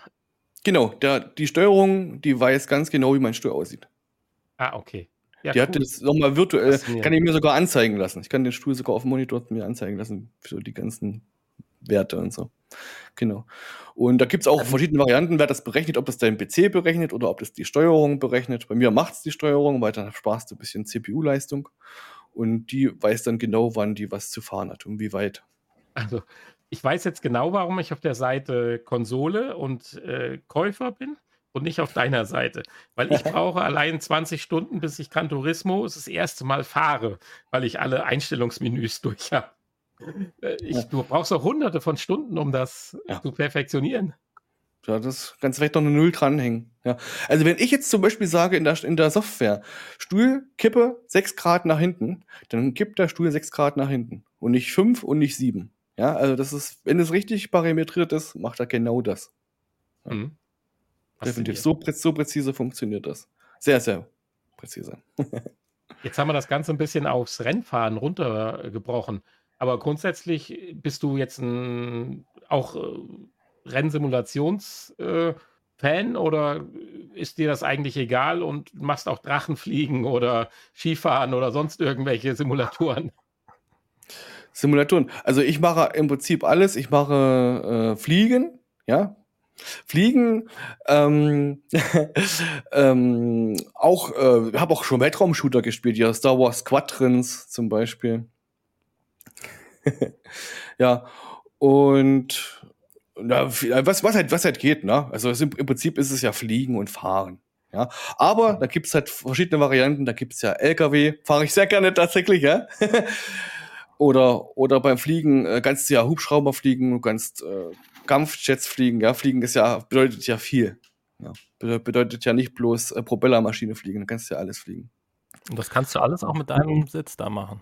Genau, der, die Steuerung, die weiß ganz genau, wie mein Stuhl aussieht. Ah, okay. Ja, die cool. hat das nochmal virtuell, kann ich mir sogar anzeigen lassen. Ich kann den Stuhl sogar auf dem Monitor mir anzeigen lassen, für die ganzen Werte und so. Genau. Und da gibt es auch verschiedene Varianten, wer das berechnet, ob das dein PC berechnet oder ob das die Steuerung berechnet. Bei mir macht es die Steuerung, weil dann sparst du ein bisschen CPU-Leistung. Und die weiß dann genau, wann die was zu fahren hat und wie weit. Also ich weiß jetzt genau, warum ich auf der Seite Konsole und äh, Käufer bin. und nicht auf deiner Seite. Weil ich brauche allein 20 Stunden, bis ich Gran Turismo das erste Mal fahre, weil ich alle Einstellungsmenüs durch habe. Äh, ich, du brauchst auch hunderte von Stunden, um das ja. zu perfektionieren. Ja, das kannst vielleicht noch eine Null dranhängen. Ja. Also wenn ich jetzt zum Beispiel sage in der, in der Software, Stuhl, Kippe 6 Grad nach hinten, dann kippt der Stuhl 6 Grad nach hinten. Und nicht 5 und nicht 7. Ja, also das ist, wenn es richtig parametriert ist, macht er genau das. Ja. Mhm. Definitiv. So, so präzise funktioniert das. Sehr, sehr präzise. Jetzt haben wir das Ganze ein bisschen aufs Rennfahren runtergebrochen. Aber grundsätzlich bist du jetzt ein, auch äh, Rennsimulationsfan äh, oder ist dir das eigentlich egal und machst auch Drachenfliegen oder Skifahren oder sonst irgendwelche Simulatoren? Simulatoren. Also ich mache im Prinzip alles. Ich mache äh, Fliegen, ja, Fliegen, ähm, ähm, auch, äh, habe auch schon Weltraumshooter gespielt, ja, Star Wars Squadrons zum Beispiel. ja, und ja, was, was, halt, was halt geht, ne? Also im, im Prinzip ist es ja Fliegen und Fahren. Ja, aber da gibt's halt verschiedene Varianten. Da gibt's ja LKW, fahre ich sehr gerne tatsächlich, ja. oder, oder beim Fliegen äh, kannst du ja Hubschrauber fliegen, du kannst äh, Kampfjets fliegen. Ja, fliegen ist ja, bedeutet ja viel. Ja, bedeutet ja nicht bloß äh, Propellermaschine fliegen, du kannst ja alles fliegen. Und das kannst du alles auch mit deinem Sitz da machen?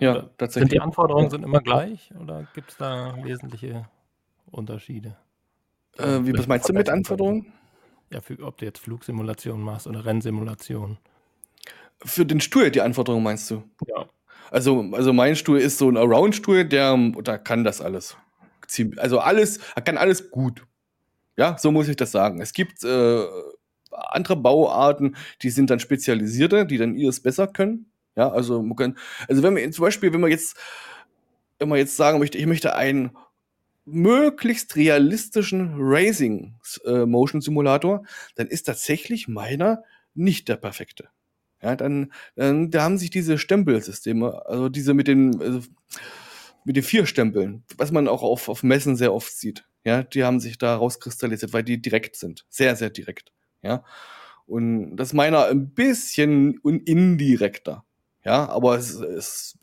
Ja, tatsächlich. Sind die Anforderungen sind immer gleich oder gibt es da wesentliche Unterschiede? Äh, wie, was meinst du mit Anforderungen? Ja, für, ob du jetzt Flugsimulation machst oder Rennsimulation. Für den Stuhl die Anforderungen meinst du? Ja. Also, also mein Stuhl ist so ein Around-Stuhl, der, der kann das alles. Also alles, er kann alles gut. Ja, so muss ich das sagen. Es gibt äh, andere Bauarten, die sind dann spezialisierte, die dann ihres besser können. Ja, also, man kann, also wenn wir zum Beispiel, wenn man jetzt, wenn man jetzt sagen möchte, ich möchte einen möglichst realistischen Racing äh, Motion Simulator, dann ist tatsächlich meiner nicht der perfekte. Ja, dann, dann da haben sich diese Stempelsysteme, also diese mit den also mit den vier Stempeln, was man auch auf, auf Messen sehr oft sieht. Ja, die haben sich da rauskristallisiert, weil die direkt sind. Sehr, sehr direkt. Ja. Und das meiner ein bisschen indirekter. Ja, aber es ist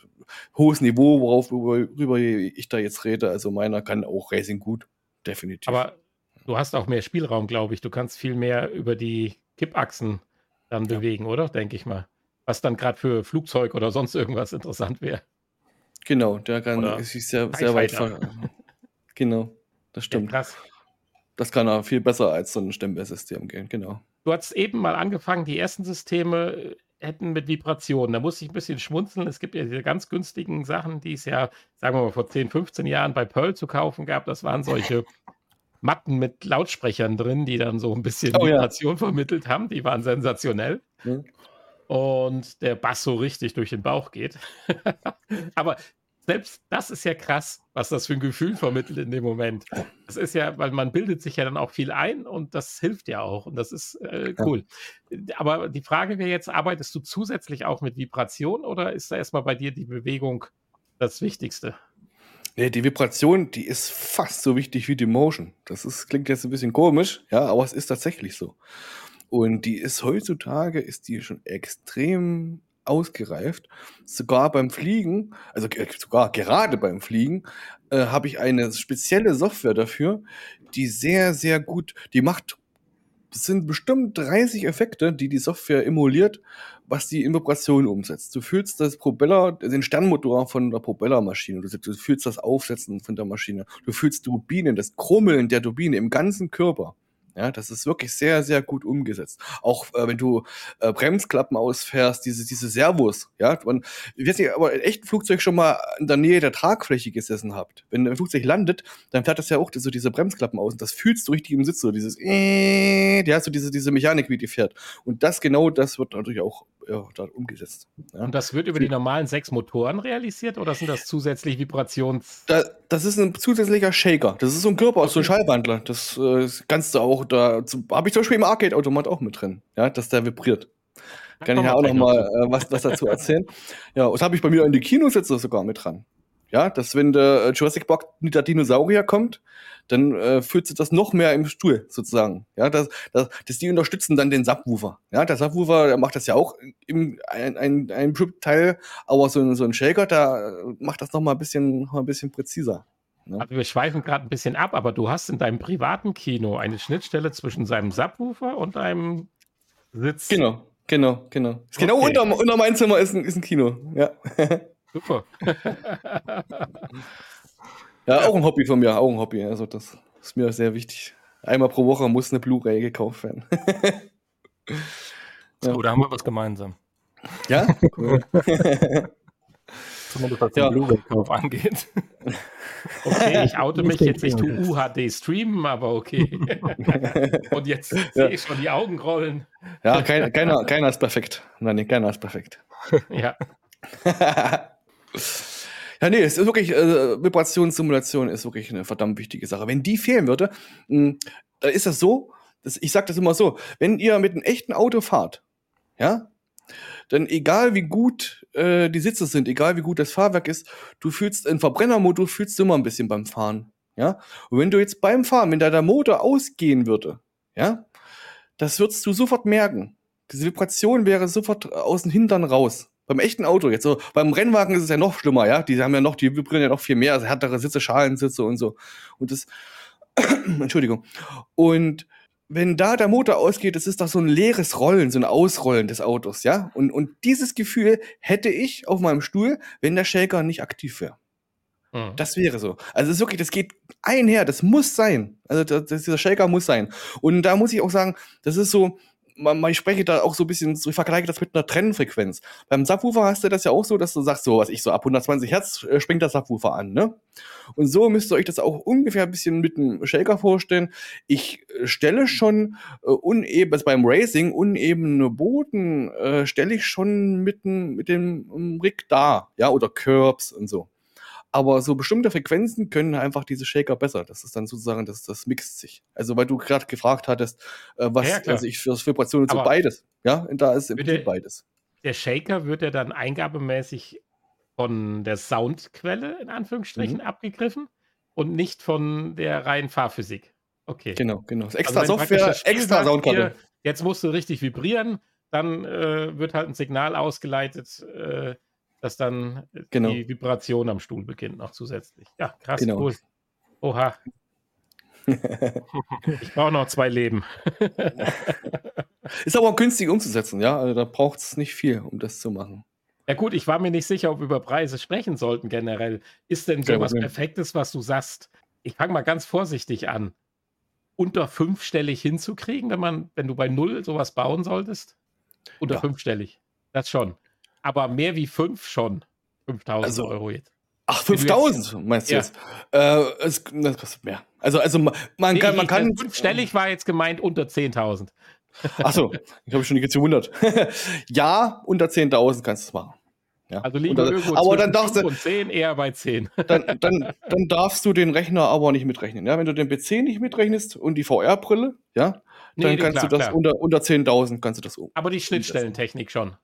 hohes Niveau, worauf, worüber ich da jetzt rede. Also meiner kann auch Racing gut. Definitiv. Aber du hast auch mehr Spielraum, glaube ich. Du kannst viel mehr über die Kippachsen dann ja. bewegen, oder? Denke ich mal. Was dann gerade für Flugzeug oder sonst irgendwas interessant wäre. Genau, der kann sich sehr, sehr weit ver Genau, das stimmt. Ja, krass. Das kann er viel besser als so ein Stempelsystem gehen, genau. Du hast eben mal angefangen, die ersten Systeme äh, hätten mit Vibrationen. Da muss ich ein bisschen schmunzeln. Es gibt ja diese ganz günstigen Sachen, die es ja, sagen wir mal, vor 10, 15 Jahren bei Pearl zu kaufen gab. Das waren solche Matten mit Lautsprechern drin, die dann so ein bisschen oh, Vibration ja. vermittelt haben. Die waren sensationell. Mhm und der Bass so richtig durch den Bauch geht. Aber selbst das ist ja krass, was das für ein Gefühl vermittelt in dem Moment. Das ist ja, weil man bildet sich ja dann auch viel ein und das hilft ja auch und das ist äh, cool. Ja. Aber die Frage wäre jetzt, arbeitest du zusätzlich auch mit Vibration oder ist da erstmal bei dir die Bewegung das Wichtigste? Nee, die Vibration, die ist fast so wichtig wie die Motion. Das ist, klingt jetzt ein bisschen komisch, ja, aber es ist tatsächlich so. Und die ist heutzutage, ist die schon extrem ausgereift. Sogar beim Fliegen, also sogar gerade beim Fliegen, äh, habe ich eine spezielle Software dafür, die sehr, sehr gut, die macht, es sind bestimmt 30 Effekte, die die Software emuliert, was die in Vibration umsetzt. Du fühlst das Propeller, den Sternmotor von der Propellermaschine, du, fühlst das Aufsetzen von der Maschine, du fühlst Turbinen, das Krummeln der Turbine im ganzen Körper. Ja, das ist wirklich sehr, sehr gut umgesetzt. Auch äh, wenn du äh, Bremsklappen ausfährst, diese, diese Servos, ja, man, ich weiß nicht, aber in echten Flugzeug schon mal in der Nähe der Tragfläche gesessen habt. Wenn ein Flugzeug landet, dann fährt das ja auch so diese Bremsklappen aus und das fühlst du richtig im Sitz, so dieses, äh, ja, so diese, diese Mechanik, wie die fährt. Und das genau, das wird natürlich auch ja, da umgesetzt. Ja. Und das wird über die normalen sechs Motoren realisiert oder sind das zusätzlich Vibrations? Da, das ist ein zusätzlicher Shaker. Das ist so ein Körper aus so einem Schallwandler. Das äh, kannst du auch da. Habe ich zum Beispiel im Arcade-Automat auch mit drin, ja, dass der vibriert. Kann ich ja auch noch mal äh, was, was dazu erzählen. ja, das habe ich bei mir in die Kinositze sogar mit dran. Ja, dass wenn der äh, Jurassic Park mit der Dinosaurier kommt, dann äh, führt sie das noch mehr im Stuhl sozusagen. Ja, das, das, das die unterstützen dann den Subwoofer. Ja, der Subwoofer der macht das ja auch im ein, ein, ein Teil, aber so ein, so ein Shaker, da macht das noch mal ein bisschen, noch mal ein bisschen präziser. Ne? Also wir schweifen gerade ein bisschen ab, aber du hast in deinem privaten Kino eine Schnittstelle zwischen seinem Subwoofer und einem Sitz. Genau, genau, genau. Genau okay. unter, unter meinem Zimmer ist ein, ist ein Kino. Ja. Super. ja, auch ein Hobby von mir, auch ein Hobby. Also das ist mir sehr wichtig. Einmal pro Woche muss eine Blu-ray gekauft werden. so, da haben wir was gemeinsam. Ja? Cool. Zumindest was ja. den Blu-ray-Kauf angeht. Okay, ich oute mich jetzt nicht zu UHD streamen, aber okay. Und jetzt ja. sehe ich schon die Augen rollen. Ja, kein, keiner, keiner ist perfekt. Nein, keiner ist perfekt. Ja. Ja, nee, es ist wirklich, äh, Vibrationssimulation ist wirklich eine verdammt wichtige Sache. Wenn die fehlen würde, mh, hm, dann ist das so, dass, ich sage das immer so, wenn ihr mit einem echten Auto fahrt, ja, dann egal wie gut äh, die Sitze sind, egal wie gut das Fahrwerk ist, du fühlst in Verbrennermotor fühlst du immer ein bisschen beim Fahren, ja. Und wenn du jetzt beim Fahren, wenn da der Motor ausgehen würde, ja, das würdest du sofort merken. Diese Vibration wäre sofort aus dem Hintern raus. Beim echten Auto jetzt so. Beim Rennwagen ist es ja noch schlimmer, ja. Die haben ja noch, die vibrieren ja noch viel mehr, also härtere Sitze, Schalensitze und so. Und das, Entschuldigung. Und wenn da der Motor ausgeht, das ist doch so ein leeres Rollen, so ein Ausrollen des Autos, ja. Und, und dieses Gefühl hätte ich auf meinem Stuhl, wenn der Shaker nicht aktiv wäre. Mhm. Das wäre so. Also es ist wirklich, das geht einher, das muss sein. Also das, dieser Shaker muss sein. Und da muss ich auch sagen, das ist so, man, ich spreche da auch so ein bisschen, so, ich vergleiche das mit einer Trennfrequenz. Beim Subwoofer hast du das ja auch so, dass du sagst, so was ich so ab 120 Hertz äh, springt der Subwoofer an, ne? Und so müsst ihr euch das auch ungefähr ein bisschen mit einem Shaker vorstellen. Ich äh, stelle schon äh, uneben, also beim Racing, unebene Boden äh, stelle ich schon mit, mit dem Rig da, ja, oder Curbs und so. Aber so bestimmte Frequenzen können einfach diese Shaker besser. Das ist dann sozusagen, das, das mixt sich. Also, weil du gerade gefragt hattest, äh, was ja, also ich für Vibrationen so beides. Ja, und da ist im Prinzip beides. Der Shaker wird ja dann eingabemäßig von der Soundquelle in Anführungsstrichen mhm. abgegriffen und nicht von der reinen Fahrphysik. Okay. Genau, genau. Extra also Software, extra Soundkarte. Jetzt musst du richtig vibrieren, dann äh, wird halt ein Signal ausgeleitet. Äh, dass dann genau. die Vibration am Stuhl beginnt noch zusätzlich. Ja, krass, genau. cool. Oha. ich brauche noch zwei Leben. Ist aber auch günstig umzusetzen, ja. Also da braucht es nicht viel, um das zu machen. Ja gut, ich war mir nicht sicher, ob wir über Preise sprechen sollten generell. Ist denn so was Perfektes, was du sagst? Ich fange mal ganz vorsichtig an. Unter fünfstellig hinzukriegen, wenn man, wenn du bei null sowas bauen solltest? Unter ja. fünfstellig. Das schon aber mehr wie fünf schon. 5000 also, Euro jetzt. Ach, 5000 meinst du ja. jetzt? Äh, es, das kostet mehr. Also, also man nee, kann. Man kann fünfstellig war jetzt gemeint unter 10.000. Achso, ich habe schon jetzt gewundert. ja, unter 10.000 kannst du es machen. Ja. Also lieber unter, irgendwo aber dann darfst du, und 10 eher bei 10. dann, dann, dann darfst du den Rechner aber nicht mitrechnen. Ja? Wenn du den PC nicht mitrechnest und die VR-Brille, ja, dann nee, kannst klar, du das klar. unter, unter 10.000 kannst du das um. Aber die Schnittstellentechnik schon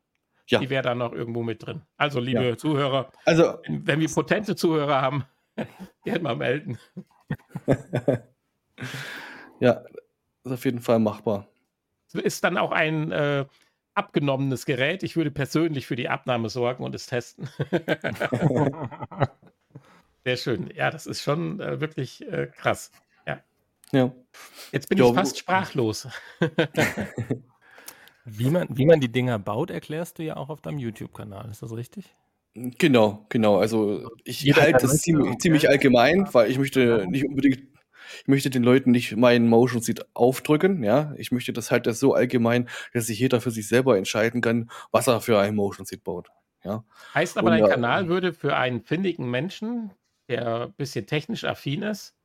ja. die wäre da noch irgendwo mit drin. Also, liebe ja. Zuhörer, also, wenn wir potente Zuhörer haben, gerne mal melden. ja, ist auf jeden Fall machbar. Ist dann auch ein äh, abgenommenes Gerät. Ich würde persönlich für die Abnahme sorgen und es testen. Sehr schön. Ja, das ist schon äh, wirklich äh, krass. Ja. ja. Jetzt bin ja, ich fast sprachlos. Wie man, wie man die Dinger baut, erklärst du ja auch auf deinem YouTube-Kanal. Ist das richtig? Genau, genau. Also ich halte es ziemlich, ziemlich allgemein, weil ich möchte nicht unbedingt, ich möchte den Leuten nicht meinen Motion Seat aufdrücken, ja. Ich möchte das halt das so allgemein, dass sich jeder für sich selber entscheiden kann, was er für einen Motion Seat baut. Ja. Heißt aber, Und, dein äh, Kanal würde für einen findigen Menschen, der ein bisschen technisch affin ist,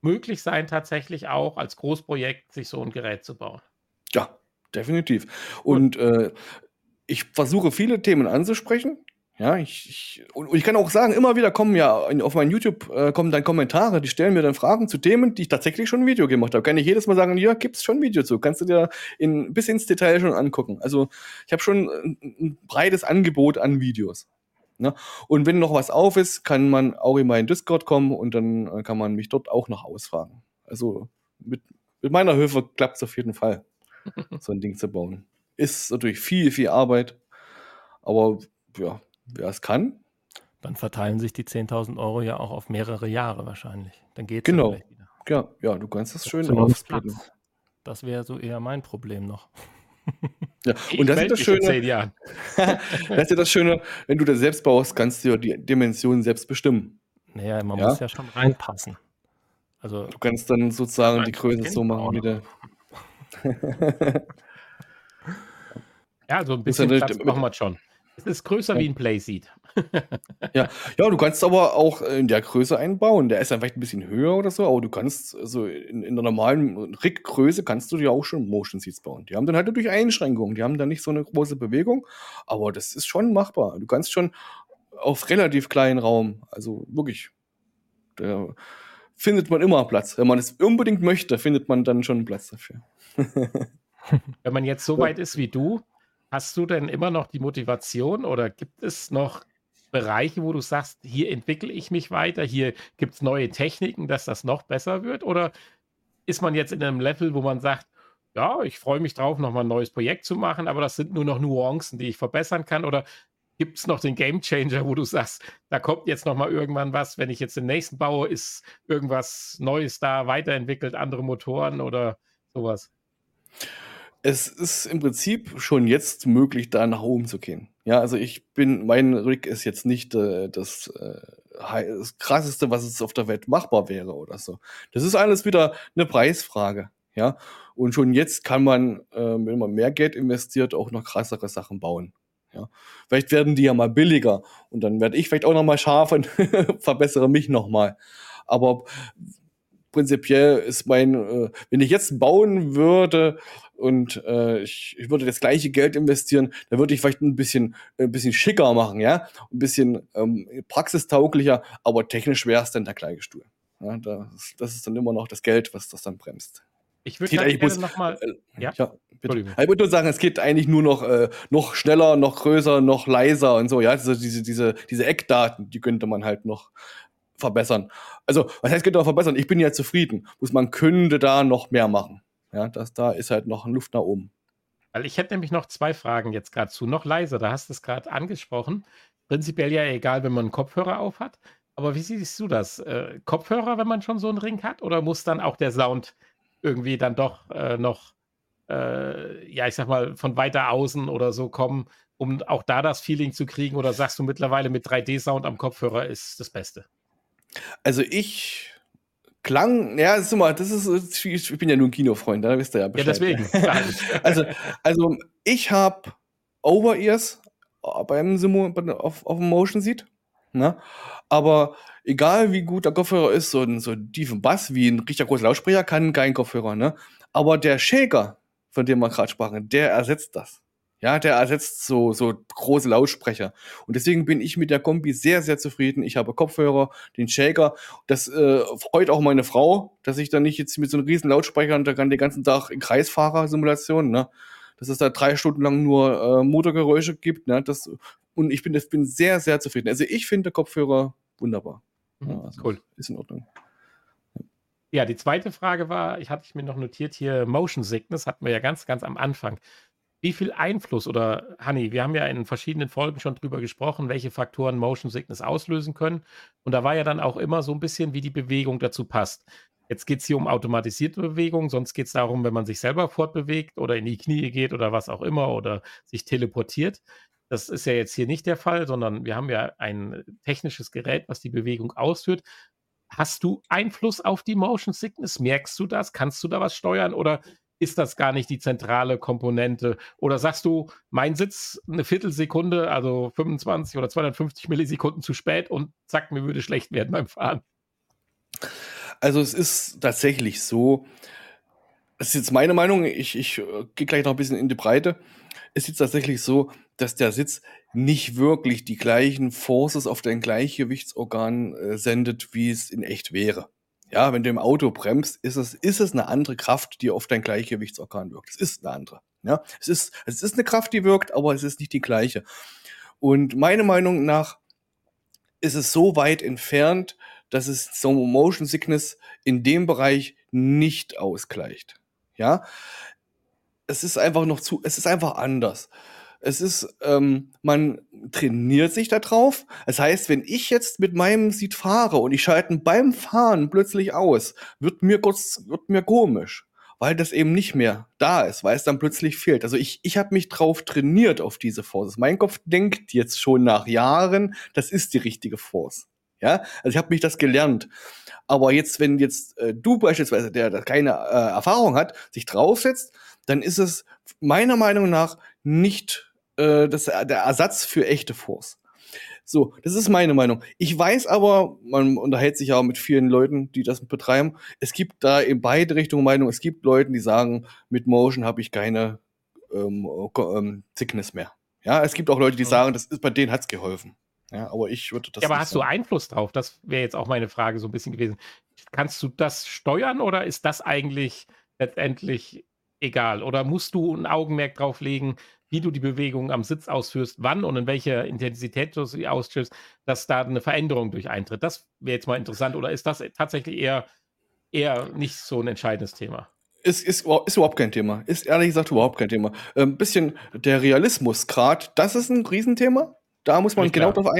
möglich sein, tatsächlich auch als Großprojekt sich so ein Gerät zu bauen. Ja, definitiv. Und äh, ich versuche viele Themen anzusprechen. Ja, ich, ich, und ich kann auch sagen, immer wieder kommen ja auf meinen YouTube äh, kommen dann Kommentare, die stellen mir dann Fragen zu Themen, die ich tatsächlich schon ein Video gemacht habe. Kann ich jedes Mal sagen, ja, gibt's schon ein Video zu, kannst du dir in, bis ins Detail schon angucken. Also ich habe schon ein, ein breites Angebot an Videos. Ne? Und wenn noch was auf ist, kann man auch in meinen Discord kommen und dann äh, kann man mich dort auch noch ausfragen. Also mit, mit meiner Hilfe klappt es auf jeden Fall, so ein Ding zu bauen. Ist natürlich viel, viel Arbeit, aber ja, wer es kann. Dann verteilen sich die 10.000 Euro ja auch auf mehrere Jahre wahrscheinlich. Dann geht es genau. wieder. Ja, ja, du kannst das schön aufsplitten. Das wäre so eher mein Problem noch. Ja, und das ist das Schöne. das ist ja das Schöne, wenn du das selbst baust, kannst du ja die Dimensionen selbst bestimmen. Naja, man ja? muss ja schon reinpassen. Also, du kannst dann sozusagen die Größe so machen wie der. Ja, so ein bisschen Platz machen wir schon. Es ist größer ja. wie ein Playseat. ja. ja, du kannst aber auch in der Größe einbauen. Der ist dann vielleicht ein bisschen höher oder so, aber du kannst, also in, in der normalen Rig-Größe kannst du dir auch schon Motion Seats bauen. Die haben dann halt natürlich Einschränkungen. Die haben dann nicht so eine große Bewegung, aber das ist schon machbar. Du kannst schon auf relativ kleinen Raum, also wirklich, da findet man immer Platz. Wenn man es unbedingt möchte, findet man dann schon Platz dafür. Wenn man jetzt so weit ist wie du, Hast du denn immer noch die Motivation oder gibt es noch Bereiche, wo du sagst, hier entwickle ich mich weiter, hier gibt es neue Techniken, dass das noch besser wird? Oder ist man jetzt in einem Level, wo man sagt, ja, ich freue mich drauf, nochmal ein neues Projekt zu machen, aber das sind nur noch Nuancen, die ich verbessern kann? Oder gibt es noch den Game Changer, wo du sagst, da kommt jetzt nochmal irgendwann was, wenn ich jetzt den nächsten baue, ist irgendwas Neues da, weiterentwickelt, andere Motoren oder sowas? es ist im Prinzip schon jetzt möglich, da nach oben zu gehen. Ja, also ich bin, mein Rig ist jetzt nicht äh, das, äh, das krasseste, was es auf der Welt machbar wäre oder so. Das ist alles wieder eine Preisfrage. Ja, und schon jetzt kann man, äh, wenn man mehr Geld investiert, auch noch krassere Sachen bauen. Ja, vielleicht werden die ja mal billiger und dann werde ich vielleicht auch noch mal scharf und verbessere mich noch mal. Aber prinzipiell ist mein, äh, wenn ich jetzt bauen würde und äh, ich, ich würde das gleiche Geld investieren, dann würde ich vielleicht ein bisschen, ein bisschen schicker machen, ja, ein bisschen ähm, praxistauglicher, aber technisch wäre es dann der gleiche Stuhl. Ja, das, das ist dann immer noch das Geld, was das dann bremst. Ich würde halt gerne nochmal. Äh, ja? ja bitte. Ich würde nur sagen, es geht eigentlich nur noch, äh, noch schneller, noch größer, noch leiser und so. Ja, also diese, diese, diese Eckdaten, die könnte man halt noch verbessern. Also, was heißt, könnte man verbessern? Ich bin ja zufrieden. Muss man könnte da noch mehr machen. Ja, das, da ist halt noch Luft nach oben. Weil ich hätte nämlich noch zwei Fragen jetzt gerade zu. Noch leiser, da hast du es gerade angesprochen. Prinzipiell ja egal, wenn man einen Kopfhörer auf hat. Aber wie siehst du das? Äh, Kopfhörer, wenn man schon so einen Ring hat? Oder muss dann auch der Sound irgendwie dann doch äh, noch, äh, ja, ich sag mal, von weiter außen oder so kommen, um auch da das Feeling zu kriegen? Oder sagst du mittlerweile mit 3D-Sound am Kopfhörer ist das Beste? Also ich klang, ja, ist immer, das ist, ich bin ja nur ein Kinofreund, da wisst ihr ja Bescheid. Ja, deswegen. also, also ich habe Over-Ears beim Simu auf, auf dem Motion sieht. Ne? Aber egal wie gut der Kopfhörer ist, so ein, so tiefen Bass wie ein richtig großer Lautsprecher kann kein Kopfhörer. Ne? Aber der Shaker, von dem wir gerade sprachen, der ersetzt das. Ja, der ersetzt so, so große Lautsprecher. Und deswegen bin ich mit der Kombi sehr, sehr zufrieden. Ich habe Kopfhörer, den Shaker. Das äh, freut auch meine Frau, dass ich dann nicht jetzt mit so einem riesen Lautsprecher und da kann den ganzen Tag in Kreisfahrersimulation, ne? Dass es da drei Stunden lang nur äh, Motorgeräusche gibt, ne? Das, und ich bin, das bin sehr, sehr zufrieden. Also ich finde Kopfhörer wunderbar. Mhm, ja, also cool. Ist in Ordnung. Ja, die zweite Frage war, ich hatte ich mir noch notiert hier, Motion Sickness hatten wir ja ganz, ganz am Anfang. Wie viel Einfluss oder Hanni, wir haben ja in verschiedenen Folgen schon drüber gesprochen, welche Faktoren Motion Sickness auslösen können. Und da war ja dann auch immer so ein bisschen, wie die Bewegung dazu passt. Jetzt geht es hier um automatisierte Bewegung, sonst geht es darum, wenn man sich selber fortbewegt oder in die Knie geht oder was auch immer oder sich teleportiert. Das ist ja jetzt hier nicht der Fall, sondern wir haben ja ein technisches Gerät, was die Bewegung ausführt. Hast du Einfluss auf die Motion Sickness? Merkst du das? Kannst du da was steuern oder ist das gar nicht die zentrale Komponente? Oder sagst du, mein Sitz eine Viertelsekunde, also 25 oder 250 Millisekunden zu spät und zack, mir würde schlecht werden beim Fahren? Also es ist tatsächlich so, das ist jetzt meine Meinung, ich, ich äh, gehe gleich noch ein bisschen in die Breite. Es ist tatsächlich so, dass der Sitz nicht wirklich die gleichen Forces auf dein Gleichgewichtsorgan äh, sendet, wie es in echt wäre. Ja, wenn du im Auto bremst, ist es, ist es eine andere Kraft, die auf dein Gleichgewichtsorgan wirkt. Es ist eine andere. Ja, es ist, es ist eine Kraft, die wirkt, aber es ist nicht die gleiche. Und meine Meinung nach ist es so weit entfernt, dass es so Motion Sickness in dem Bereich nicht ausgleicht. Ja, es ist einfach noch zu, es ist einfach anders. Es ist, ähm, man trainiert sich da drauf. Das heißt, wenn ich jetzt mit meinem Seed fahre und ich schalte beim Fahren plötzlich aus, wird mir kurz, wird mir komisch, weil das eben nicht mehr da ist, weil es dann plötzlich fehlt. Also ich, ich habe mich drauf trainiert auf diese Forces. Mein Kopf denkt jetzt schon nach Jahren, das ist die richtige Force. Ja, also ich habe mich das gelernt. Aber jetzt, wenn jetzt äh, du beispielsweise, der, der keine äh, Erfahrung hat, sich draufsetzt, dann ist es meiner Meinung nach nicht äh, das, der Ersatz für echte Force. So, das ist meine Meinung. Ich weiß aber, man unterhält sich ja auch mit vielen Leuten, die das betreiben. Es gibt da in beide Richtungen Meinung. Es gibt Leute, die sagen, mit Motion habe ich keine ähm, ähm, Sickness mehr. Ja, es gibt auch Leute, die mhm. sagen, das ist bei denen hat's geholfen. Ja, aber ich würde das. Ja, aber hast sagen. du Einfluss drauf? Das wäre jetzt auch meine Frage so ein bisschen gewesen. Kannst du das steuern oder ist das eigentlich letztendlich egal? Oder musst du ein Augenmerk drauf legen, wie du die Bewegung am Sitz ausführst, wann und in welcher Intensität du sie ausführst, dass da eine Veränderung durch eintritt? Das wäre jetzt mal interessant. Oder ist das tatsächlich eher, eher nicht so ein entscheidendes Thema? Ist, ist, ist überhaupt kein Thema. Ist ehrlich gesagt überhaupt kein Thema. Ein ähm, bisschen der Realismusgrad, das ist ein Riesenthema. Da muss man genau darauf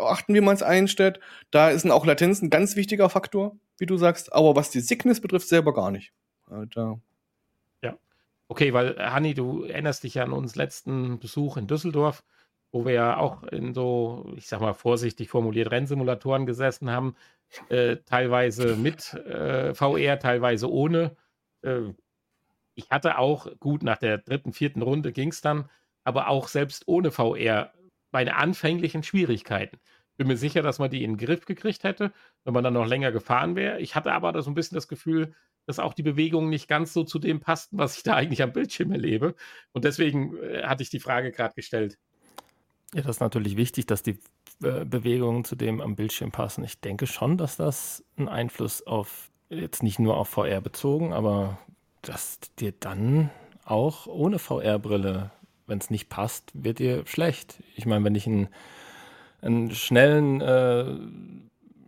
achten, wie man es einstellt. Da sind auch Latenz ein ganz wichtiger Faktor, wie du sagst. Aber was die Sickness betrifft, selber gar nicht. Da Okay, weil äh, Hanni, du erinnerst dich ja an unseren letzten Besuch in Düsseldorf, wo wir ja auch in so, ich sag mal vorsichtig formuliert, Rennsimulatoren gesessen haben, äh, teilweise mit äh, VR, teilweise ohne. Äh, ich hatte auch, gut, nach der dritten, vierten Runde ging es dann, aber auch selbst ohne VR meine anfänglichen Schwierigkeiten. Bin mir sicher, dass man die in den Griff gekriegt hätte, wenn man dann noch länger gefahren wäre. Ich hatte aber so ein bisschen das Gefühl, dass auch die Bewegungen nicht ganz so zu dem passten, was ich da eigentlich am Bildschirm erlebe. Und deswegen äh, hatte ich die Frage gerade gestellt. Ja, das ist natürlich wichtig, dass die äh, Bewegungen zu dem am Bildschirm passen. Ich denke schon, dass das einen Einfluss auf, jetzt nicht nur auf VR bezogen, aber dass dir dann auch ohne VR-Brille, wenn es nicht passt, wird dir schlecht. Ich meine, wenn ich einen, einen schnellen äh,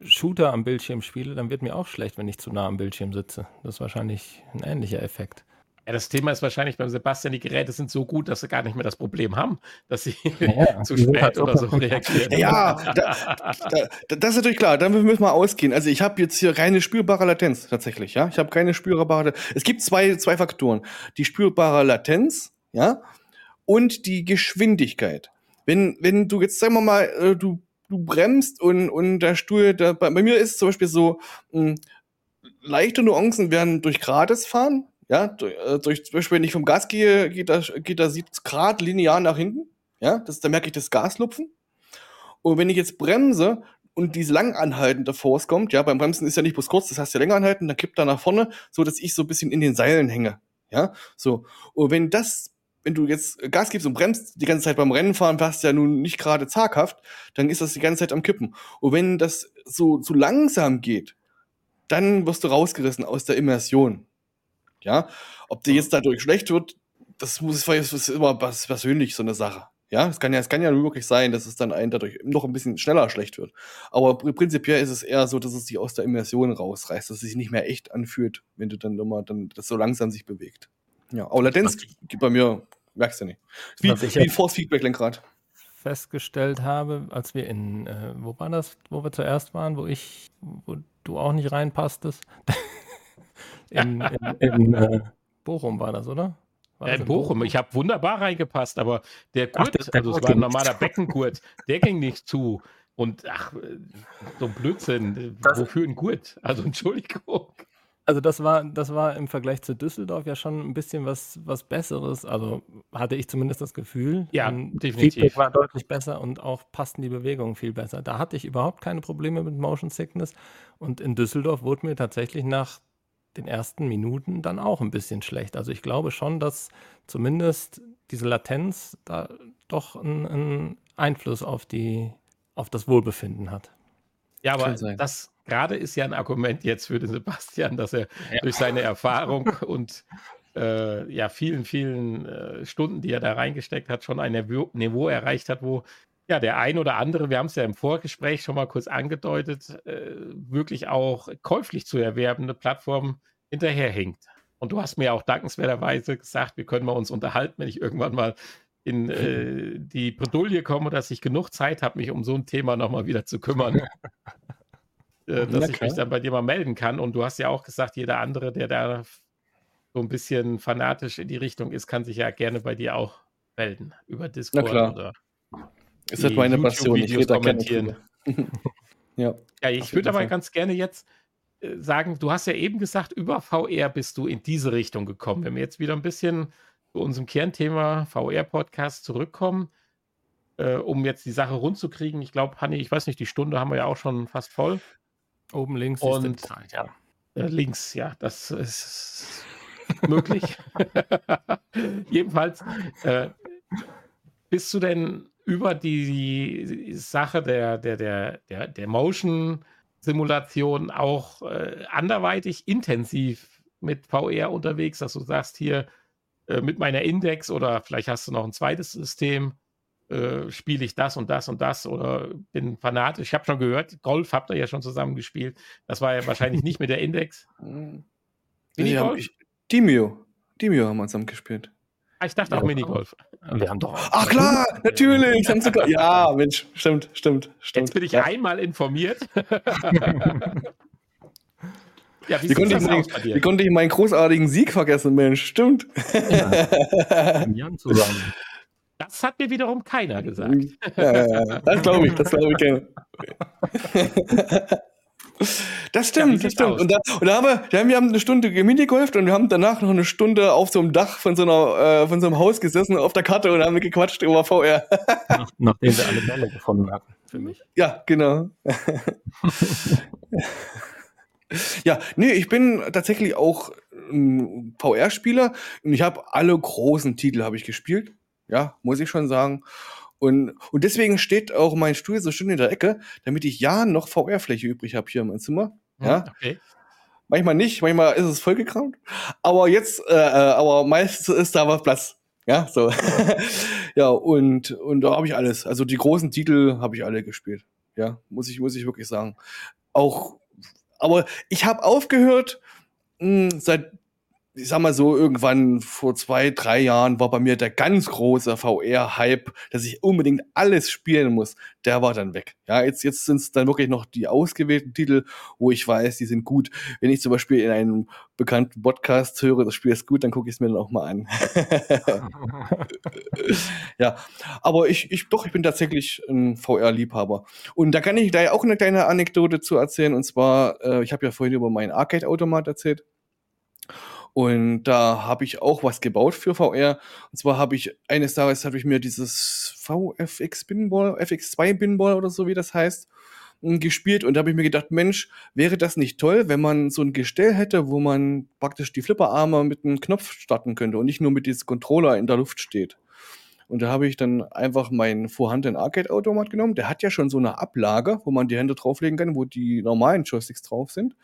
Shooter am Bildschirm spiele, dann wird mir auch schlecht, wenn ich zu nah am Bildschirm sitze. Das ist wahrscheinlich ein ähnlicher Effekt. Ja, das Thema ist wahrscheinlich beim Sebastian, die Geräte sind so gut, dass sie gar nicht mehr das Problem haben, dass sie ja, zu spät halt oder so reagieren. Ja, da, da, das ist natürlich klar, dann müssen wir ausgehen. Also ich habe jetzt hier keine spürbare Latenz tatsächlich, ja. Ich habe keine spürbare Es gibt zwei, zwei Faktoren. Die spürbare Latenz, ja, und die Geschwindigkeit. Wenn, wenn du jetzt, sagen wir mal, äh, du du bremst und, und der Stuhl, der, bei, bei mir ist zum Beispiel so, mh, hm, leichte Nuancen werden durch Grades fahren. Ja, durch, äh, durch, zum Beispiel, wenn ich vom Gas gehe, geht da, geht da 70 Grad linear nach hinten. Ja, das, da merke ich das Gaslupfen. Und wenn ich jetzt bremse und diese langanhaltende Force kommt, ja, beim Bremsen ist ja nicht bloß kurz, das heißt ja länger anhalten, dann kippt er nach vorne, so dass ich so ein bisschen in den Seilen hänge. Ja, so. Und wenn das wenn du jetzt Gas gibst und bremst die ganze Zeit beim Rennenfahren, fährst ja nun nicht gerade zaghaft, dann ist das die ganze Zeit am Kippen. Und wenn das so zu langsam geht, dann wirst du rausgerissen aus der Immersion. Ja, ob dir jetzt dadurch schlecht wird, das muss das ist immer was persönlich so eine Sache. Ja, es kann ja, es kann ja wirklich sein, dass es dann einen dadurch noch ein bisschen schneller schlecht wird. Aber prinzipiell ist es eher so, dass es dich aus der Immersion rausreißt, dass es sich nicht mehr echt anfühlt, wenn du dann immer dann das so langsam sich bewegt. Ja, aber Latenz gibt bei mir Merkst du nicht. Wie, wie ein Force-Feedback-Lenkrad. Festgestellt habe, als wir in, äh, wo war das, wo wir zuerst waren, wo ich, wo du auch nicht reinpasstest? in, in, in äh, Bochum war das, oder? War das in Bochum. Bochum? Ich habe wunderbar reingepasst, aber der Gurt, ach, der, der also es war ein normaler Beckengurt, der ging nicht zu. Und ach, so ein Blödsinn. Das, Wofür ein Gurt? Also Entschuldigung. Also das war, das war im Vergleich zu Düsseldorf ja schon ein bisschen was, was Besseres. Also hatte ich zumindest das Gefühl. Ja, und definitiv. Feedback war deutlich besser und auch passten die Bewegungen viel besser. Da hatte ich überhaupt keine Probleme mit Motion Sickness. Und in Düsseldorf wurde mir tatsächlich nach den ersten Minuten dann auch ein bisschen schlecht. Also ich glaube schon, dass zumindest diese Latenz da doch einen, einen Einfluss auf die, auf das Wohlbefinden hat. Ja, aber das gerade ist ja ein Argument jetzt für den Sebastian, dass er ja. durch seine Erfahrung und äh, ja, vielen, vielen äh, Stunden, die er da reingesteckt hat, schon ein Niveau, Niveau erreicht hat, wo ja, der ein oder andere, wir haben es ja im Vorgespräch schon mal kurz angedeutet, äh, wirklich auch käuflich zu erwerbende Plattform hinterherhinkt. Und du hast mir auch dankenswerterweise gesagt, wir können mal uns unterhalten, wenn ich irgendwann mal in äh, die Bredouille komme, dass ich genug Zeit habe, mich um so ein Thema nochmal wieder zu kümmern. äh, dass ich mich dann bei dir mal melden kann. Und du hast ja auch gesagt, jeder andere, der da so ein bisschen fanatisch in die Richtung ist, kann sich ja gerne bei dir auch melden über Discord oder ist das meine Passion. Ich rede kommentieren. ja. ja, ich würde aber ganz gerne jetzt äh, sagen, du hast ja eben gesagt, über VR bist du in diese Richtung gekommen. Wenn wir jetzt wieder ein bisschen zu unserem Kernthema VR-Podcast zurückkommen, äh, um jetzt die Sache rund zu kriegen. Ich glaube, Hanni, ich weiß nicht, die Stunde haben wir ja auch schon fast voll. Oben links Und, ist Zeit, ja. Äh, links, ja, das ist möglich. Jedenfalls, äh, bist du denn über die Sache der, der, der, der, der Motion-Simulation auch äh, anderweitig intensiv mit VR unterwegs, dass du sagst, hier äh, mit meiner Index oder vielleicht hast du noch ein zweites System, äh, spiele ich das und das und das oder bin fanatisch. Ich habe schon gehört, Golf habt ihr ja schon zusammen gespielt. Das war ja wahrscheinlich nicht mit der Index. Minigolf? Ja, Dimio. Dimio haben wir zusammen gespielt. Ah, ich dachte auch Minigolf. Wir haben doch. Ach klar, natürlich. Sogar, ja, Mensch, stimmt, stimmt, stimmt. Jetzt bin ich ja. einmal informiert. ja, wie, wie, konnte mein, wie, konnte ich meinen großartigen Sieg vergessen, Mensch? Stimmt. Ja. zusammen. Das hat mir wiederum keiner gesagt. Ja, ja, ja. Das glaube ich, das glaube ich gerne. Das stimmt, ja, das stimmt. Und da, und da, haben wir, da haben wir eine Stunde Minigolft und wir haben danach noch eine Stunde auf so einem Dach von so, einer, äh, von so einem Haus gesessen auf der Karte und haben gequatscht über VR. Nach, nachdem wir alle Bälle gefunden hatten, für mich. Ja, genau. ja, nee, ich bin tatsächlich auch ein VR-Spieler und ich habe alle großen Titel habe ich gespielt. Ja, muss ich schon sagen. Und, und deswegen steht auch mein Stuhl so schön in der Ecke, damit ich ja noch VR-Fläche übrig habe hier in meinem Zimmer. Ja. Okay. Manchmal nicht, manchmal ist es vollgekramt. Aber jetzt, äh, äh aber meistens ist da was Platz. Ja, so. ja, und, und da habe ich alles. Also die großen Titel habe ich alle gespielt. Ja, muss ich, muss ich wirklich sagen. Auch, aber ich habe aufgehört, mh, hm, seit ich sag mal so, irgendwann vor zwei, drei Jahren war bei mir der ganz große VR-Hype, dass ich unbedingt alles spielen muss. Der war dann weg. Ja, jetzt, jetzt sind es dann wirklich noch die ausgewählten Titel, wo ich weiß, die sind gut. Wenn ich zum Beispiel in einem bekannten Podcast höre, das Spiel ist gut, dann gucke ich es mir dann auch mal an. ja, aber ich, ich, doch, ich bin tatsächlich ein VR-Liebhaber. Und da kann ich da auch eine kleine Anekdote zu erzählen. Und zwar, äh, ich habe ja vorhin über meinen Arcade-Automat erzählt. Und da habe ich auch was gebaut für VR. Und zwar habe ich eines Tages habe ich mir dieses VFX Binball, FX2 Binball oder so wie das heißt, hm, gespielt und da habe ich mir gedacht, Mensch, wäre das nicht toll, wenn man so ein Gestell hätte, wo man praktisch die Flipperarme mit einem Knopf starten könnte und nicht nur mit diesem Controller in der Luft steht. Und da habe ich dann einfach meinen vorhandenen Arcade-Automat genommen. Der hat ja schon so eine Ablage, wo man die Hände drauflegen kann, wo die normalen Joysticks drauf sind.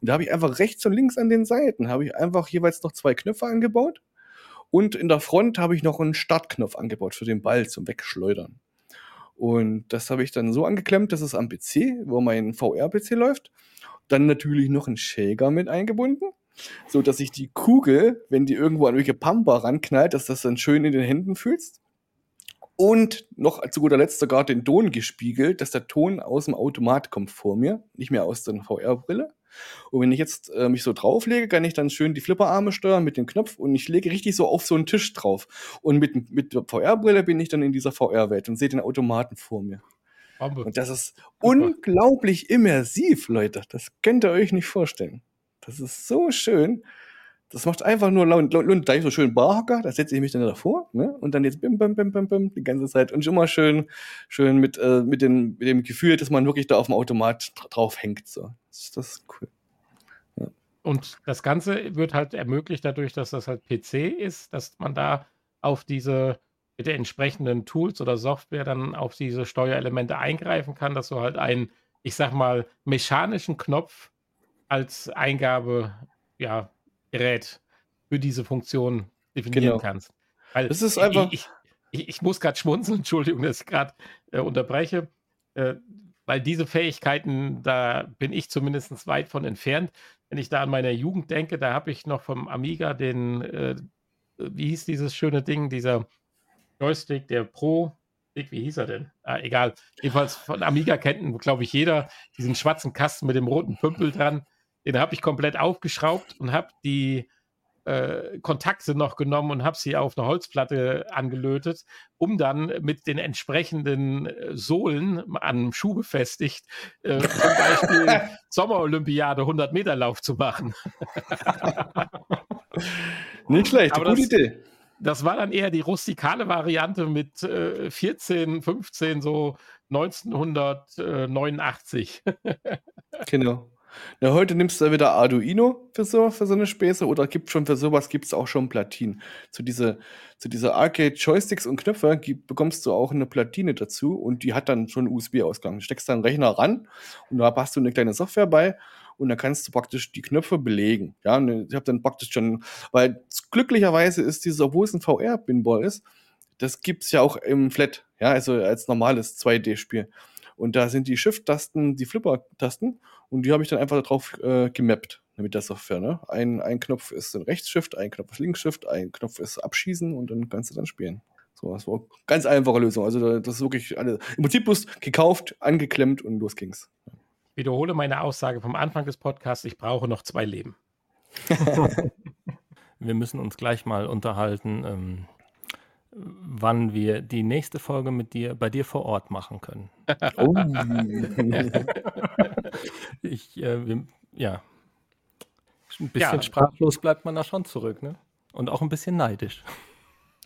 Und da habe ich einfach rechts und links an den Seiten, habe ich einfach jeweils noch zwei Knöpfe angebaut. Und in der Front habe ich noch einen Startknopf angebaut für den Ball zum Wegschleudern. Und das habe ich dann so angeklemmt, dass es am PC, wo mein VR-PC läuft, dann natürlich noch ein Shaker mit eingebunden, so dass ich die Kugel, wenn die irgendwo an irgendwelche Pampa ranknallt, dass das dann schön in den Händen fühlst und noch zu guter Letzt sogar den Ton gespiegelt, dass der Ton aus dem Automat kommt vor mir, nicht mehr aus der VR-Brille. Und wenn ich jetzt äh, mich so drauflege, kann ich dann schön die Flipperarme steuern mit dem Knopf und ich lege richtig so auf so einen Tisch drauf. Und mit, mit der VR-Brille bin ich dann in dieser VR-Welt und sehe den Automaten vor mir. Bombe. Und das ist Super. unglaublich immersiv, Leute. Das könnt ihr euch nicht vorstellen. Das ist so schön. Das macht einfach nur laut. Und da ich so schön Barhocker, da setze ich mich dann davor, ne? Und dann jetzt bim, bim, bim, bim, bim, die ganze Zeit. Und immer schön, schön mit, äh, mit, den, mit dem Gefühl, dass man wirklich da auf dem Automat drauf hängt. So. Das, das ist cool. Ja. Und das Ganze wird halt ermöglicht dadurch, dass das halt PC ist, dass man da auf diese mit den entsprechenden Tools oder Software dann auf diese Steuerelemente eingreifen kann, dass du halt einen, ich sag mal, mechanischen Knopf als Eingabe, ja, Gerät für diese Funktion definieren genau. kannst. Weil das ist einfach. Ich, ich, ich muss gerade schmunzeln, Entschuldigung, dass ich gerade äh, unterbreche, äh, weil diese Fähigkeiten, da bin ich zumindest weit von entfernt. Wenn ich da an meine Jugend denke, da habe ich noch vom Amiga den, äh, wie hieß dieses schöne Ding, dieser Joystick, der Pro, wie hieß er denn? Ah, egal. Jedenfalls von Amiga kennt, glaube ich, jeder diesen schwarzen Kasten mit dem roten Pümpel dran. Den habe ich komplett aufgeschraubt und habe die äh, Kontakte noch genommen und habe sie auf eine Holzplatte angelötet, um dann mit den entsprechenden äh, Sohlen an Schuh befestigt, äh, zum Beispiel Sommerolympiade 100 Meter Lauf zu machen. Nicht schlecht, Aber gute das, Idee. Das war dann eher die rustikale Variante mit äh, 14, 15, so 1989. genau. Ja, heute nimmst du wieder Arduino für so, für so eine Späße oder gibt schon für sowas gibt es auch schon Platinen. Zu, diese, zu dieser Arcade-Joysticks und Knöpfe gibt, bekommst du auch eine Platine dazu und die hat dann schon einen USB-Ausgang. Steckst da einen Rechner ran und da hast du eine kleine Software bei und dann kannst du praktisch die Knöpfe belegen. Ja, ich habe dann praktisch schon, weil glücklicherweise ist dieses, obwohl es ein VR-Pinball ist, das gibt es ja auch im Flat, ja, also als normales 2D-Spiel. Und da sind die Shift-Tasten, die Flipper-Tasten. Und die habe ich dann einfach darauf äh, gemappt mit der Software. Ne? Ein, ein Knopf ist ein Rechts-Shift, ein Knopf ist Links-Shift, ein Knopf ist Abschießen und dann kannst du dann spielen. So, das war eine ganz einfache Lösung. Also das ist wirklich alle, im Prinzip bloß gekauft, angeklemmt und los ging's. Ich wiederhole meine Aussage vom Anfang des Podcasts, ich brauche noch zwei Leben. Wir müssen uns gleich mal unterhalten. Ähm, wann wir die nächste Folge mit dir bei dir vor Ort machen können. Oh. ich, äh, wir, ja. Ein bisschen ja. sprachlos bleibt man da schon zurück, ne? Und auch ein bisschen neidisch.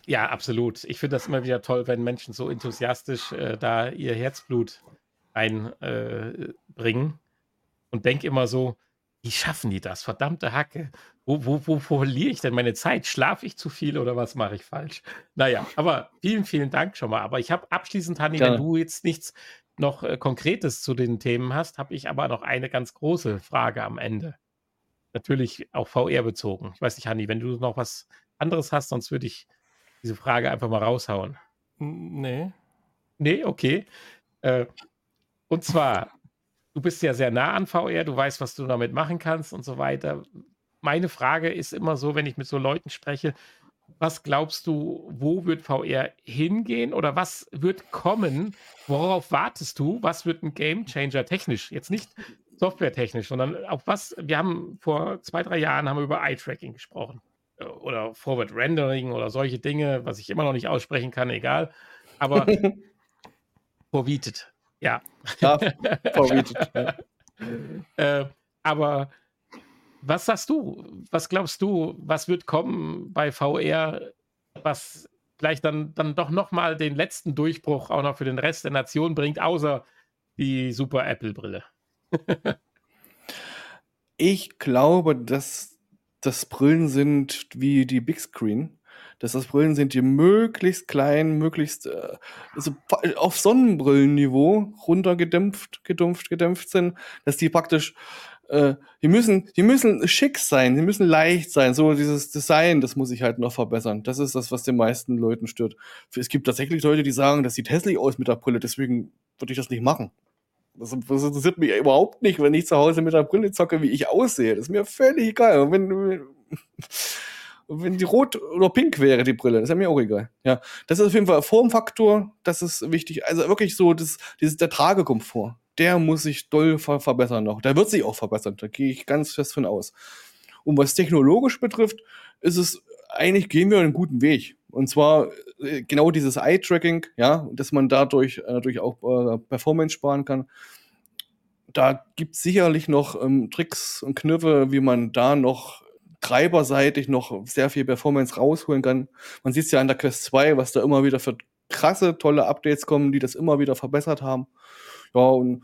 Ja, absolut. Ich finde das immer wieder toll, wenn Menschen so enthusiastisch äh, da ihr Herzblut einbringen. Äh, und denke immer so, wie schaffen die das? Verdammte Hacke. Wo, wo, wo, wo verliere ich denn meine Zeit? Schlafe ich zu viel oder was mache ich falsch? Naja, aber vielen, vielen Dank schon mal. Aber ich habe abschließend, Hanni, wenn du jetzt nichts noch äh, Konkretes zu den Themen hast, habe ich aber noch eine ganz große Frage am Ende. Natürlich auch VR bezogen. Ich weiß nicht, Hanni, wenn du noch was anderes hast, sonst würde ich diese Frage einfach mal raushauen. Nee. Nee, okay. Äh, und zwar, du bist ja sehr nah an VR, du weißt, was du damit machen kannst und so weiter. Meine Frage ist immer so, wenn ich mit so Leuten spreche, was glaubst du, wo wird VR hingehen oder was wird kommen? Worauf wartest du? Was wird ein Game Changer technisch? Jetzt nicht softwaretechnisch, sondern auf was? Wir haben vor zwei, drei Jahren haben wir über Eye-Tracking gesprochen oder Forward Rendering oder solche Dinge, was ich immer noch nicht aussprechen kann, egal. Aber Forvited ja. Äh, aber was sagst du? Was glaubst du, was wird kommen bei VR, was vielleicht dann, dann doch nochmal den letzten Durchbruch auch noch für den Rest der Nation bringt, außer die Super Apple-Brille? ich glaube, dass das Brillen sind wie die Big Screen dass das Brillen sind, die möglichst klein, möglichst äh, also auf Sonnenbrillenniveau runtergedämpft, gedumpft, gedämpft sind, dass die praktisch äh, die müssen, die müssen schick sein, die müssen leicht sein. So dieses Design, das muss ich halt noch verbessern. Das ist das, was den meisten Leuten stört. Es gibt tatsächlich Leute, die sagen, das sieht hässlich aus mit der Brille, deswegen würde ich das nicht machen. Das, das interessiert mich überhaupt nicht, wenn ich zu Hause mit der Brille zocke, wie ich aussehe. Das ist mir völlig egal. Wenn, wenn die rot oder pink wäre, die Brille, das ist mir auch egal. Ja, das ist auf jeden Fall Formfaktor, das ist wichtig. Also wirklich so, das, dieses, der Tragekomfort, der muss sich doll ver verbessern noch. Der wird sich auch verbessern, da gehe ich ganz fest von aus. Und was technologisch betrifft, ist es, eigentlich gehen wir einen guten Weg. Und zwar äh, genau dieses Eye-Tracking, ja, dass man dadurch äh, natürlich auch äh, Performance sparen kann. Da gibt es sicherlich noch ähm, Tricks und Kniffe, wie man da noch treiberseitig noch sehr viel Performance rausholen kann. Man sieht es ja an der Quest 2, was da immer wieder für krasse, tolle Updates kommen, die das immer wieder verbessert haben. Ja, und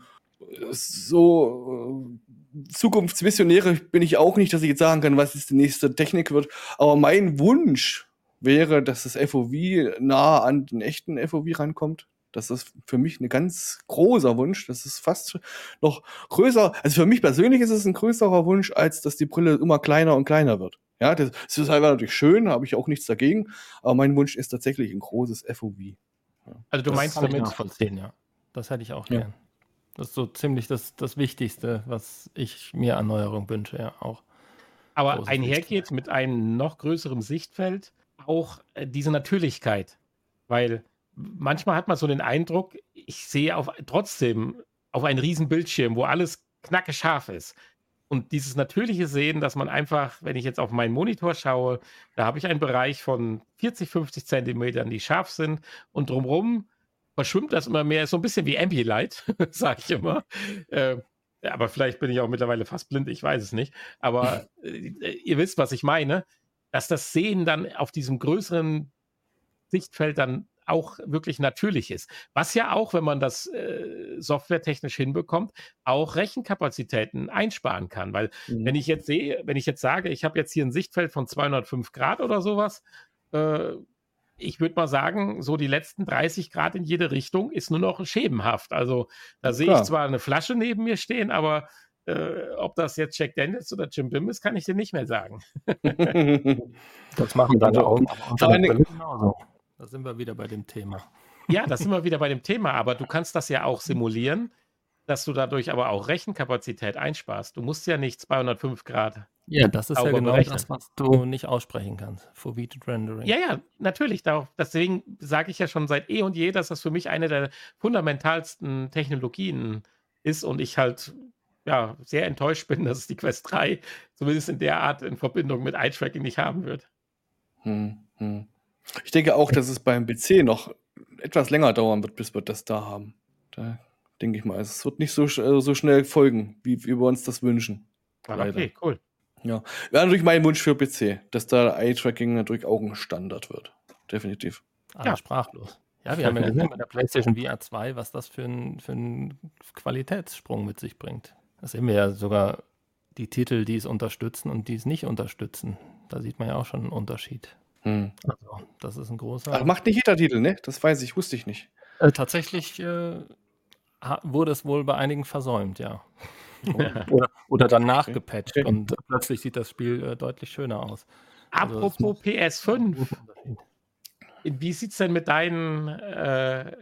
so äh, Zukunftsvisionäre bin ich auch nicht, dass ich jetzt sagen kann, was jetzt die nächste Technik wird. Aber mein Wunsch wäre, dass das FOV nah an den echten FOV rankommt. Das ist für mich ein ganz großer Wunsch. Das ist fast noch größer. Also für mich persönlich ist es ein größerer Wunsch, als dass die Brille immer kleiner und kleiner wird. Ja, das, das ist halt natürlich schön, habe ich auch nichts dagegen. Aber mein Wunsch ist tatsächlich ein großes FOV. Ja. Also du das meinst damit nachvollziehen, ja. Das hätte ich auch ja. gern. Das ist so ziemlich das, das Wichtigste, was ich mir an Neuerung wünsche, ja auch. Aber einhergeht mit einem noch größeren Sichtfeld auch äh, diese Natürlichkeit. Weil manchmal hat man so den Eindruck, ich sehe auf, trotzdem auf einen riesen Bildschirm, wo alles knacke scharf ist. Und dieses natürliche Sehen, dass man einfach, wenn ich jetzt auf meinen Monitor schaue, da habe ich einen Bereich von 40, 50 Zentimetern, die scharf sind und drumherum verschwimmt das immer mehr, so ein bisschen wie Ambilight, sage ich immer. Äh, aber vielleicht bin ich auch mittlerweile fast blind, ich weiß es nicht. Aber äh, ihr wisst, was ich meine, dass das Sehen dann auf diesem größeren Sichtfeld dann auch wirklich natürlich ist. Was ja auch, wenn man das äh, softwaretechnisch hinbekommt, auch Rechenkapazitäten einsparen kann. Weil mhm. wenn ich jetzt sehe, wenn ich jetzt sage, ich habe jetzt hier ein Sichtfeld von 205 Grad oder sowas, äh, ich würde mal sagen, so die letzten 30 Grad in jede Richtung ist nur noch schemenhaft. Also da sehe ich zwar eine Flasche neben mir stehen, aber äh, ob das jetzt Jack Daniels oder Jim Bim ist, kann ich dir nicht mehr sagen. das machen deine Augen. genauso. Da sind wir wieder bei dem Thema. Ja, da sind wir wieder bei dem Thema, aber du kannst das ja auch simulieren, dass du dadurch aber auch Rechenkapazität einsparst. Du musst ja nicht 205 Grad. Ja, das ist ja genau berechnen. das, was du nicht aussprechen kannst. Foveated Rendering. Ja, ja, natürlich. Deswegen sage ich ja schon seit eh und je, dass das für mich eine der fundamentalsten Technologien ist und ich halt ja, sehr enttäuscht bin, dass es die Quest 3 zumindest in der Art in Verbindung mit Eye-Tracking nicht haben wird. Hm, hm. Ich denke auch, dass es beim PC noch etwas länger dauern wird, bis wir das da haben. Da denke ich mal. Also es wird nicht so, äh, so schnell folgen, wie, wie wir uns das wünschen. Ah, okay, cool. Ja, wäre natürlich mein Wunsch für PC, dass da Eye-Tracking natürlich auch ein Standard wird. Definitiv. Ah, ja. sprachlos. Ja, wir haben ja gesehen bei der PlayStation VR 2, was das für einen für Qualitätssprung mit sich bringt. Da sehen wir ja sogar die Titel, die es unterstützen und die es nicht unterstützen. Da sieht man ja auch schon einen Unterschied. Hm. Also, das ist ein großer. Ach, macht nicht jeder Titel, ne? Das weiß ich, wusste ich nicht. Äh, tatsächlich äh, wurde es wohl bei einigen versäumt, ja. oder, oder dann nachgepatcht okay. und plötzlich sieht das Spiel äh, deutlich schöner aus. Also Apropos also, PS5. Wie sieht es denn mit deinen äh,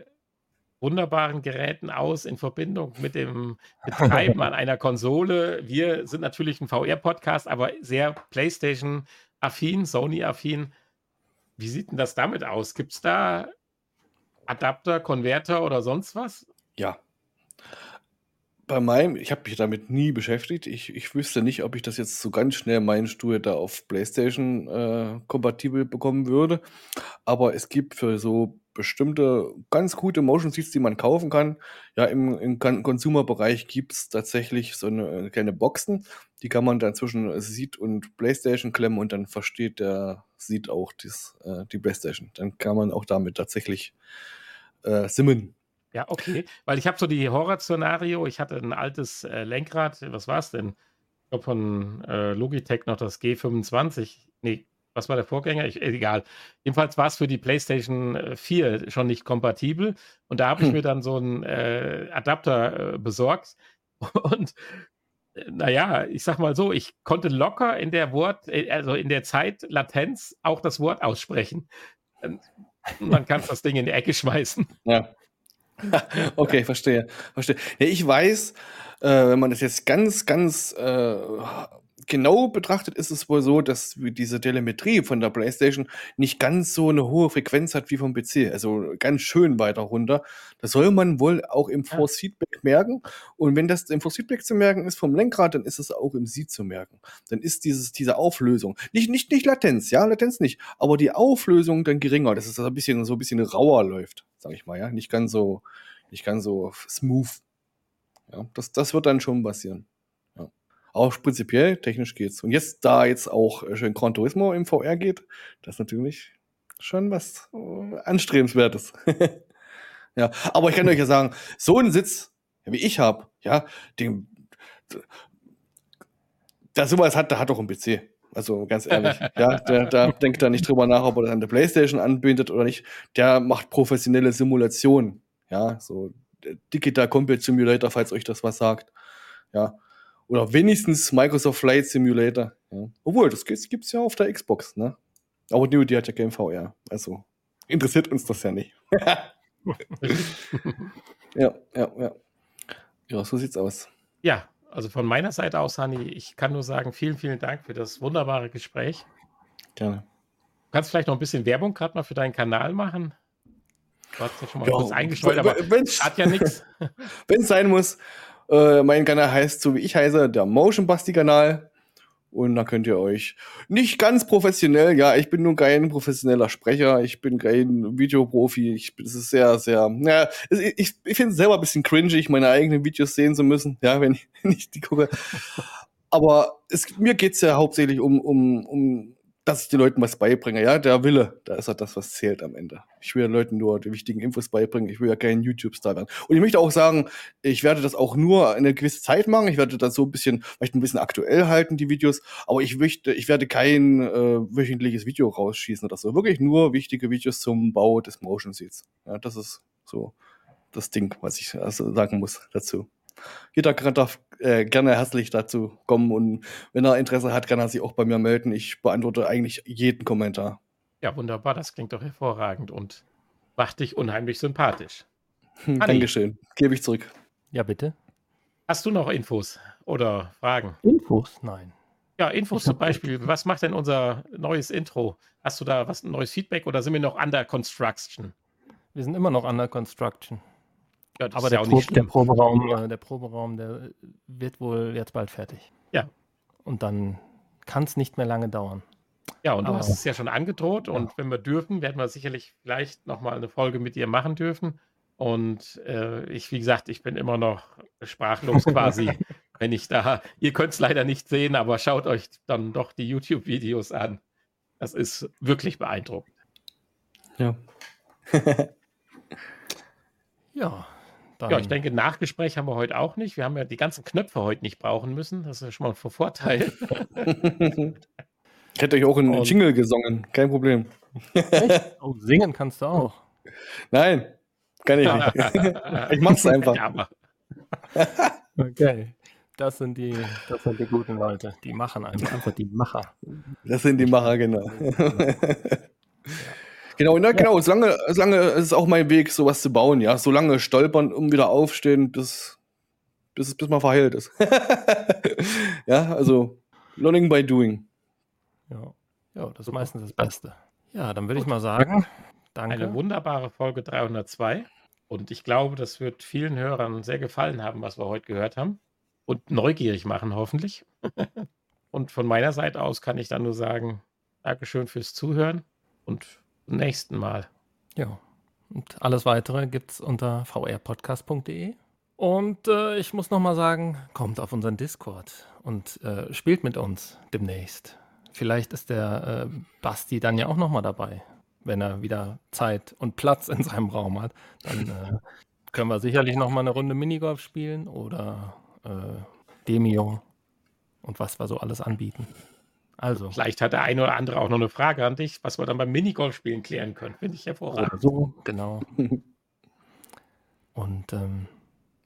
wunderbaren Geräten aus in Verbindung mit dem Betreiben an einer Konsole? Wir sind natürlich ein VR-Podcast, aber sehr PlayStation-affin, Sony-affin. Wie sieht denn das damit aus? Gibt es da Adapter, Konverter oder sonst was? Ja. Bei meinem, ich habe mich damit nie beschäftigt. Ich, ich wüsste nicht, ob ich das jetzt so ganz schnell meinen Stuhl da auf PlayStation äh, kompatibel bekommen würde. Aber es gibt für so bestimmte ganz gute Motion Seats, die man kaufen kann. Ja, im, im Consumer-Bereich gibt es tatsächlich so eine äh, kleine Boxen, die kann man dann zwischen Seat und Playstation klemmen und dann versteht der Seat auch dies, äh, die Playstation. Dann kann man auch damit tatsächlich äh, simmen. Ja, okay. Weil ich habe so die Horror-Szenario, ich hatte ein altes äh, Lenkrad, was war es denn? Ich glaube von äh, Logitech noch das G25. Nee, was war der Vorgänger? Ich, äh, egal. Jedenfalls war es für die PlayStation 4 äh, schon nicht kompatibel. Und da habe ich hm. mir dann so einen äh, Adapter äh, besorgt. Und äh, naja, ich sag mal so, ich konnte locker in der Wort, also in der Zeit Latenz auch das Wort aussprechen. Und man kann das Ding in die Ecke schmeißen. Ja. okay, verstehe. verstehe. Ja, ich weiß, äh, wenn man das jetzt ganz, ganz äh, genau betrachtet ist es wohl so, dass diese Telemetrie von der PlayStation nicht ganz so eine hohe Frequenz hat wie vom PC. Also ganz schön weiter runter. Das soll man wohl auch im Force Feedback merken. Und wenn das im Force Feedback zu merken ist vom Lenkrad, dann ist es auch im Seat zu merken. Dann ist dieses, diese Auflösung, nicht, nicht, nicht Latenz, ja, Latenz nicht, aber die Auflösung dann geringer, dass es ein bisschen, so ein bisschen rauer läuft, sag ich mal, ja. Nicht ganz so, nicht ganz so smooth. Ja, das, das wird dann schon passieren. Auch prinzipiell, technisch geht's. Und jetzt, da jetzt auch schön Gran Turismo im VR geht, das ist natürlich schon was äh, Anstrebenswertes. ja, aber ich kann euch ja sagen, so ein Sitz, wie ich habe, ja, den, da sowas hat, der hat doch ein PC. Also ganz ehrlich, ja, der, der denkt da nicht drüber nach, ob er das an der Playstation anbindet oder nicht. Der macht professionelle Simulationen. Ja, so Digital Combat Simulator, falls euch das was sagt. Ja, Oder wenigstens Microsoft Flight Simulator. Ja. Obwohl, das gibt es ja auf der Xbox, ne? Aber die, die hat ja kein VR. Also interessiert uns das ja nicht. ja, ja, ja. Ja, so sieht's aus. Ja, also von meiner Seite aus, Hani, ich kann nur sagen, vielen, vielen Dank für das wunderbare Gespräch. Gerne. Du kannst vielleicht noch ein bisschen Werbung gerade mal für deinen Kanal machen. Du hast ja schon mal ja, kurz eingestreut, aber hat ja nichts. Wenn es sein muss, äh, mein Kanal heißt so wie ich heiße, der Motion Basti Kanal. Und da könnt ihr euch nicht ganz professionell, ja, ich bin nun kein professioneller Sprecher, ich bin kein Videoprofi, ich, das ist sehr, sehr, ja, ich, ich finde es selber ein bisschen cringy, meine eigenen Videos sehen zu müssen, ja, wenn ich, wenn ich die gucke. Aber es, mir geht's ja hauptsächlich um, um, um dass ich den Leuten was beibringe. Ja, der Wille, da ist ja das, was zählt am Ende. Ich will den Leuten nur die wichtigen Infos beibringen. Ich will ja kein YouTube-Star werden. Und ich möchte auch sagen, ich werde das auch nur eine gewisse Zeit machen. Ich werde das so ein bisschen, vielleicht ein bisschen aktuell halten, die Videos. Aber ich möchte, ich werde kein äh, wöchentliches Video rausschießen oder so. Wirklich nur wichtige Videos zum Bau des Motion Seats. Ja, das ist so das Ding, was ich also sagen muss dazu jeder darf äh, gerne herzlich dazu kommen und wenn er Interesse hat, kann er sich auch bei mir melden. Ich beantworte eigentlich jeden Kommentar. Ja, wunderbar, das klingt doch hervorragend und macht dich unheimlich sympathisch. Hm, Dankeschön. Gebe ich zurück. Ja, bitte. Hast du noch Infos oder Fragen? Infos? Nein. Ja, Infos zum Beispiel. Was macht denn unser neues Intro? Hast du da was, ein neues Feedback oder sind wir noch under construction? Wir sind immer noch under construction. Ja, Aber der, Pro der, Proberaum, äh, der Proberaum, der wird wohl jetzt bald fertig. Ja. Und dann kann es nicht mehr lange dauern. Ja, und du Aber, hast es ja schon angedroht. Ja. Und wenn wir dürfen, werden wir sicherlich vielleicht nochmal eine Folge mit dir machen dürfen. Und äh, ich, wie gesagt, ich bin immer noch sprachlos quasi, wenn ich da, ihr könnt es leider nicht sehen, aber schaut euch dann doch die YouTube-Videos an. Das ist wirklich beeindruckend. Ja. ja. Dann ja, ich denke, Nachgespräch haben wir heute auch nicht. Wir haben ja die ganzen Knöpfe heute nicht brauchen müssen. Das ist ja schon mal ein Vorteil. ich hätte euch auch einen Und Jingle gesungen. Kein Problem. oh, singen kannst du auch. Nein, kann ich nicht. ich mach's einfach. Ja, okay. Das sind, die, das sind die guten Leute. Die machen einfach, einfach die Macher. Das sind die Macher, genau. Ja. Genau, na, genau, solange, solange ist es auch mein Weg, sowas zu bauen, ja. Solange stolpern, um wieder aufstehen, bis, bis, bis man verheilt ist. ja, also learning by doing. Ja, ja das ist meistens das Beste. Ja, dann würde ich mal sagen, danke. Eine wunderbare Folge 302. Und ich glaube, das wird vielen Hörern sehr gefallen haben, was wir heute gehört haben. Und neugierig machen, hoffentlich. und von meiner Seite aus kann ich dann nur sagen, Dankeschön fürs Zuhören und nächsten Mal. Ja. Und alles weitere gibt es unter vrpodcast.de. Und äh, ich muss nochmal sagen, kommt auf unseren Discord und äh, spielt mit uns demnächst. Vielleicht ist der äh, Basti dann ja auch nochmal dabei, wenn er wieder Zeit und Platz in seinem Raum hat. Dann äh, können wir sicherlich nochmal eine Runde Minigolf spielen oder äh, Demio und was wir so alles anbieten. Also. Vielleicht hat der eine oder andere auch noch eine Frage an dich, was wir dann beim Minigolf-Spielen klären können. Finde ich hervorragend. Oder so, genau. Und ähm,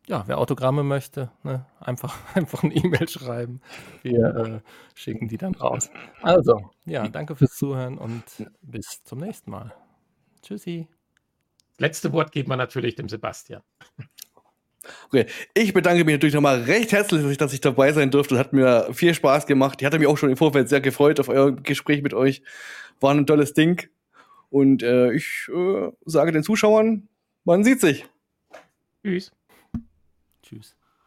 ja, wer Autogramme möchte, ne, einfach, einfach eine E-Mail schreiben. Wir äh, schicken die dann raus. Also, ja, danke fürs Zuhören und bis zum nächsten Mal. Tschüssi. Letzte Wort geht man natürlich dem Sebastian. Okay, ich bedanke mich natürlich nochmal recht herzlich, dass ich dabei sein durfte. Hat mir viel Spaß gemacht. Ich hatte mich auch schon im Vorfeld sehr gefreut auf euer Gespräch mit euch. War ein tolles Ding. Und äh, ich äh, sage den Zuschauern, man sieht sich. Tschüss. Tschüss.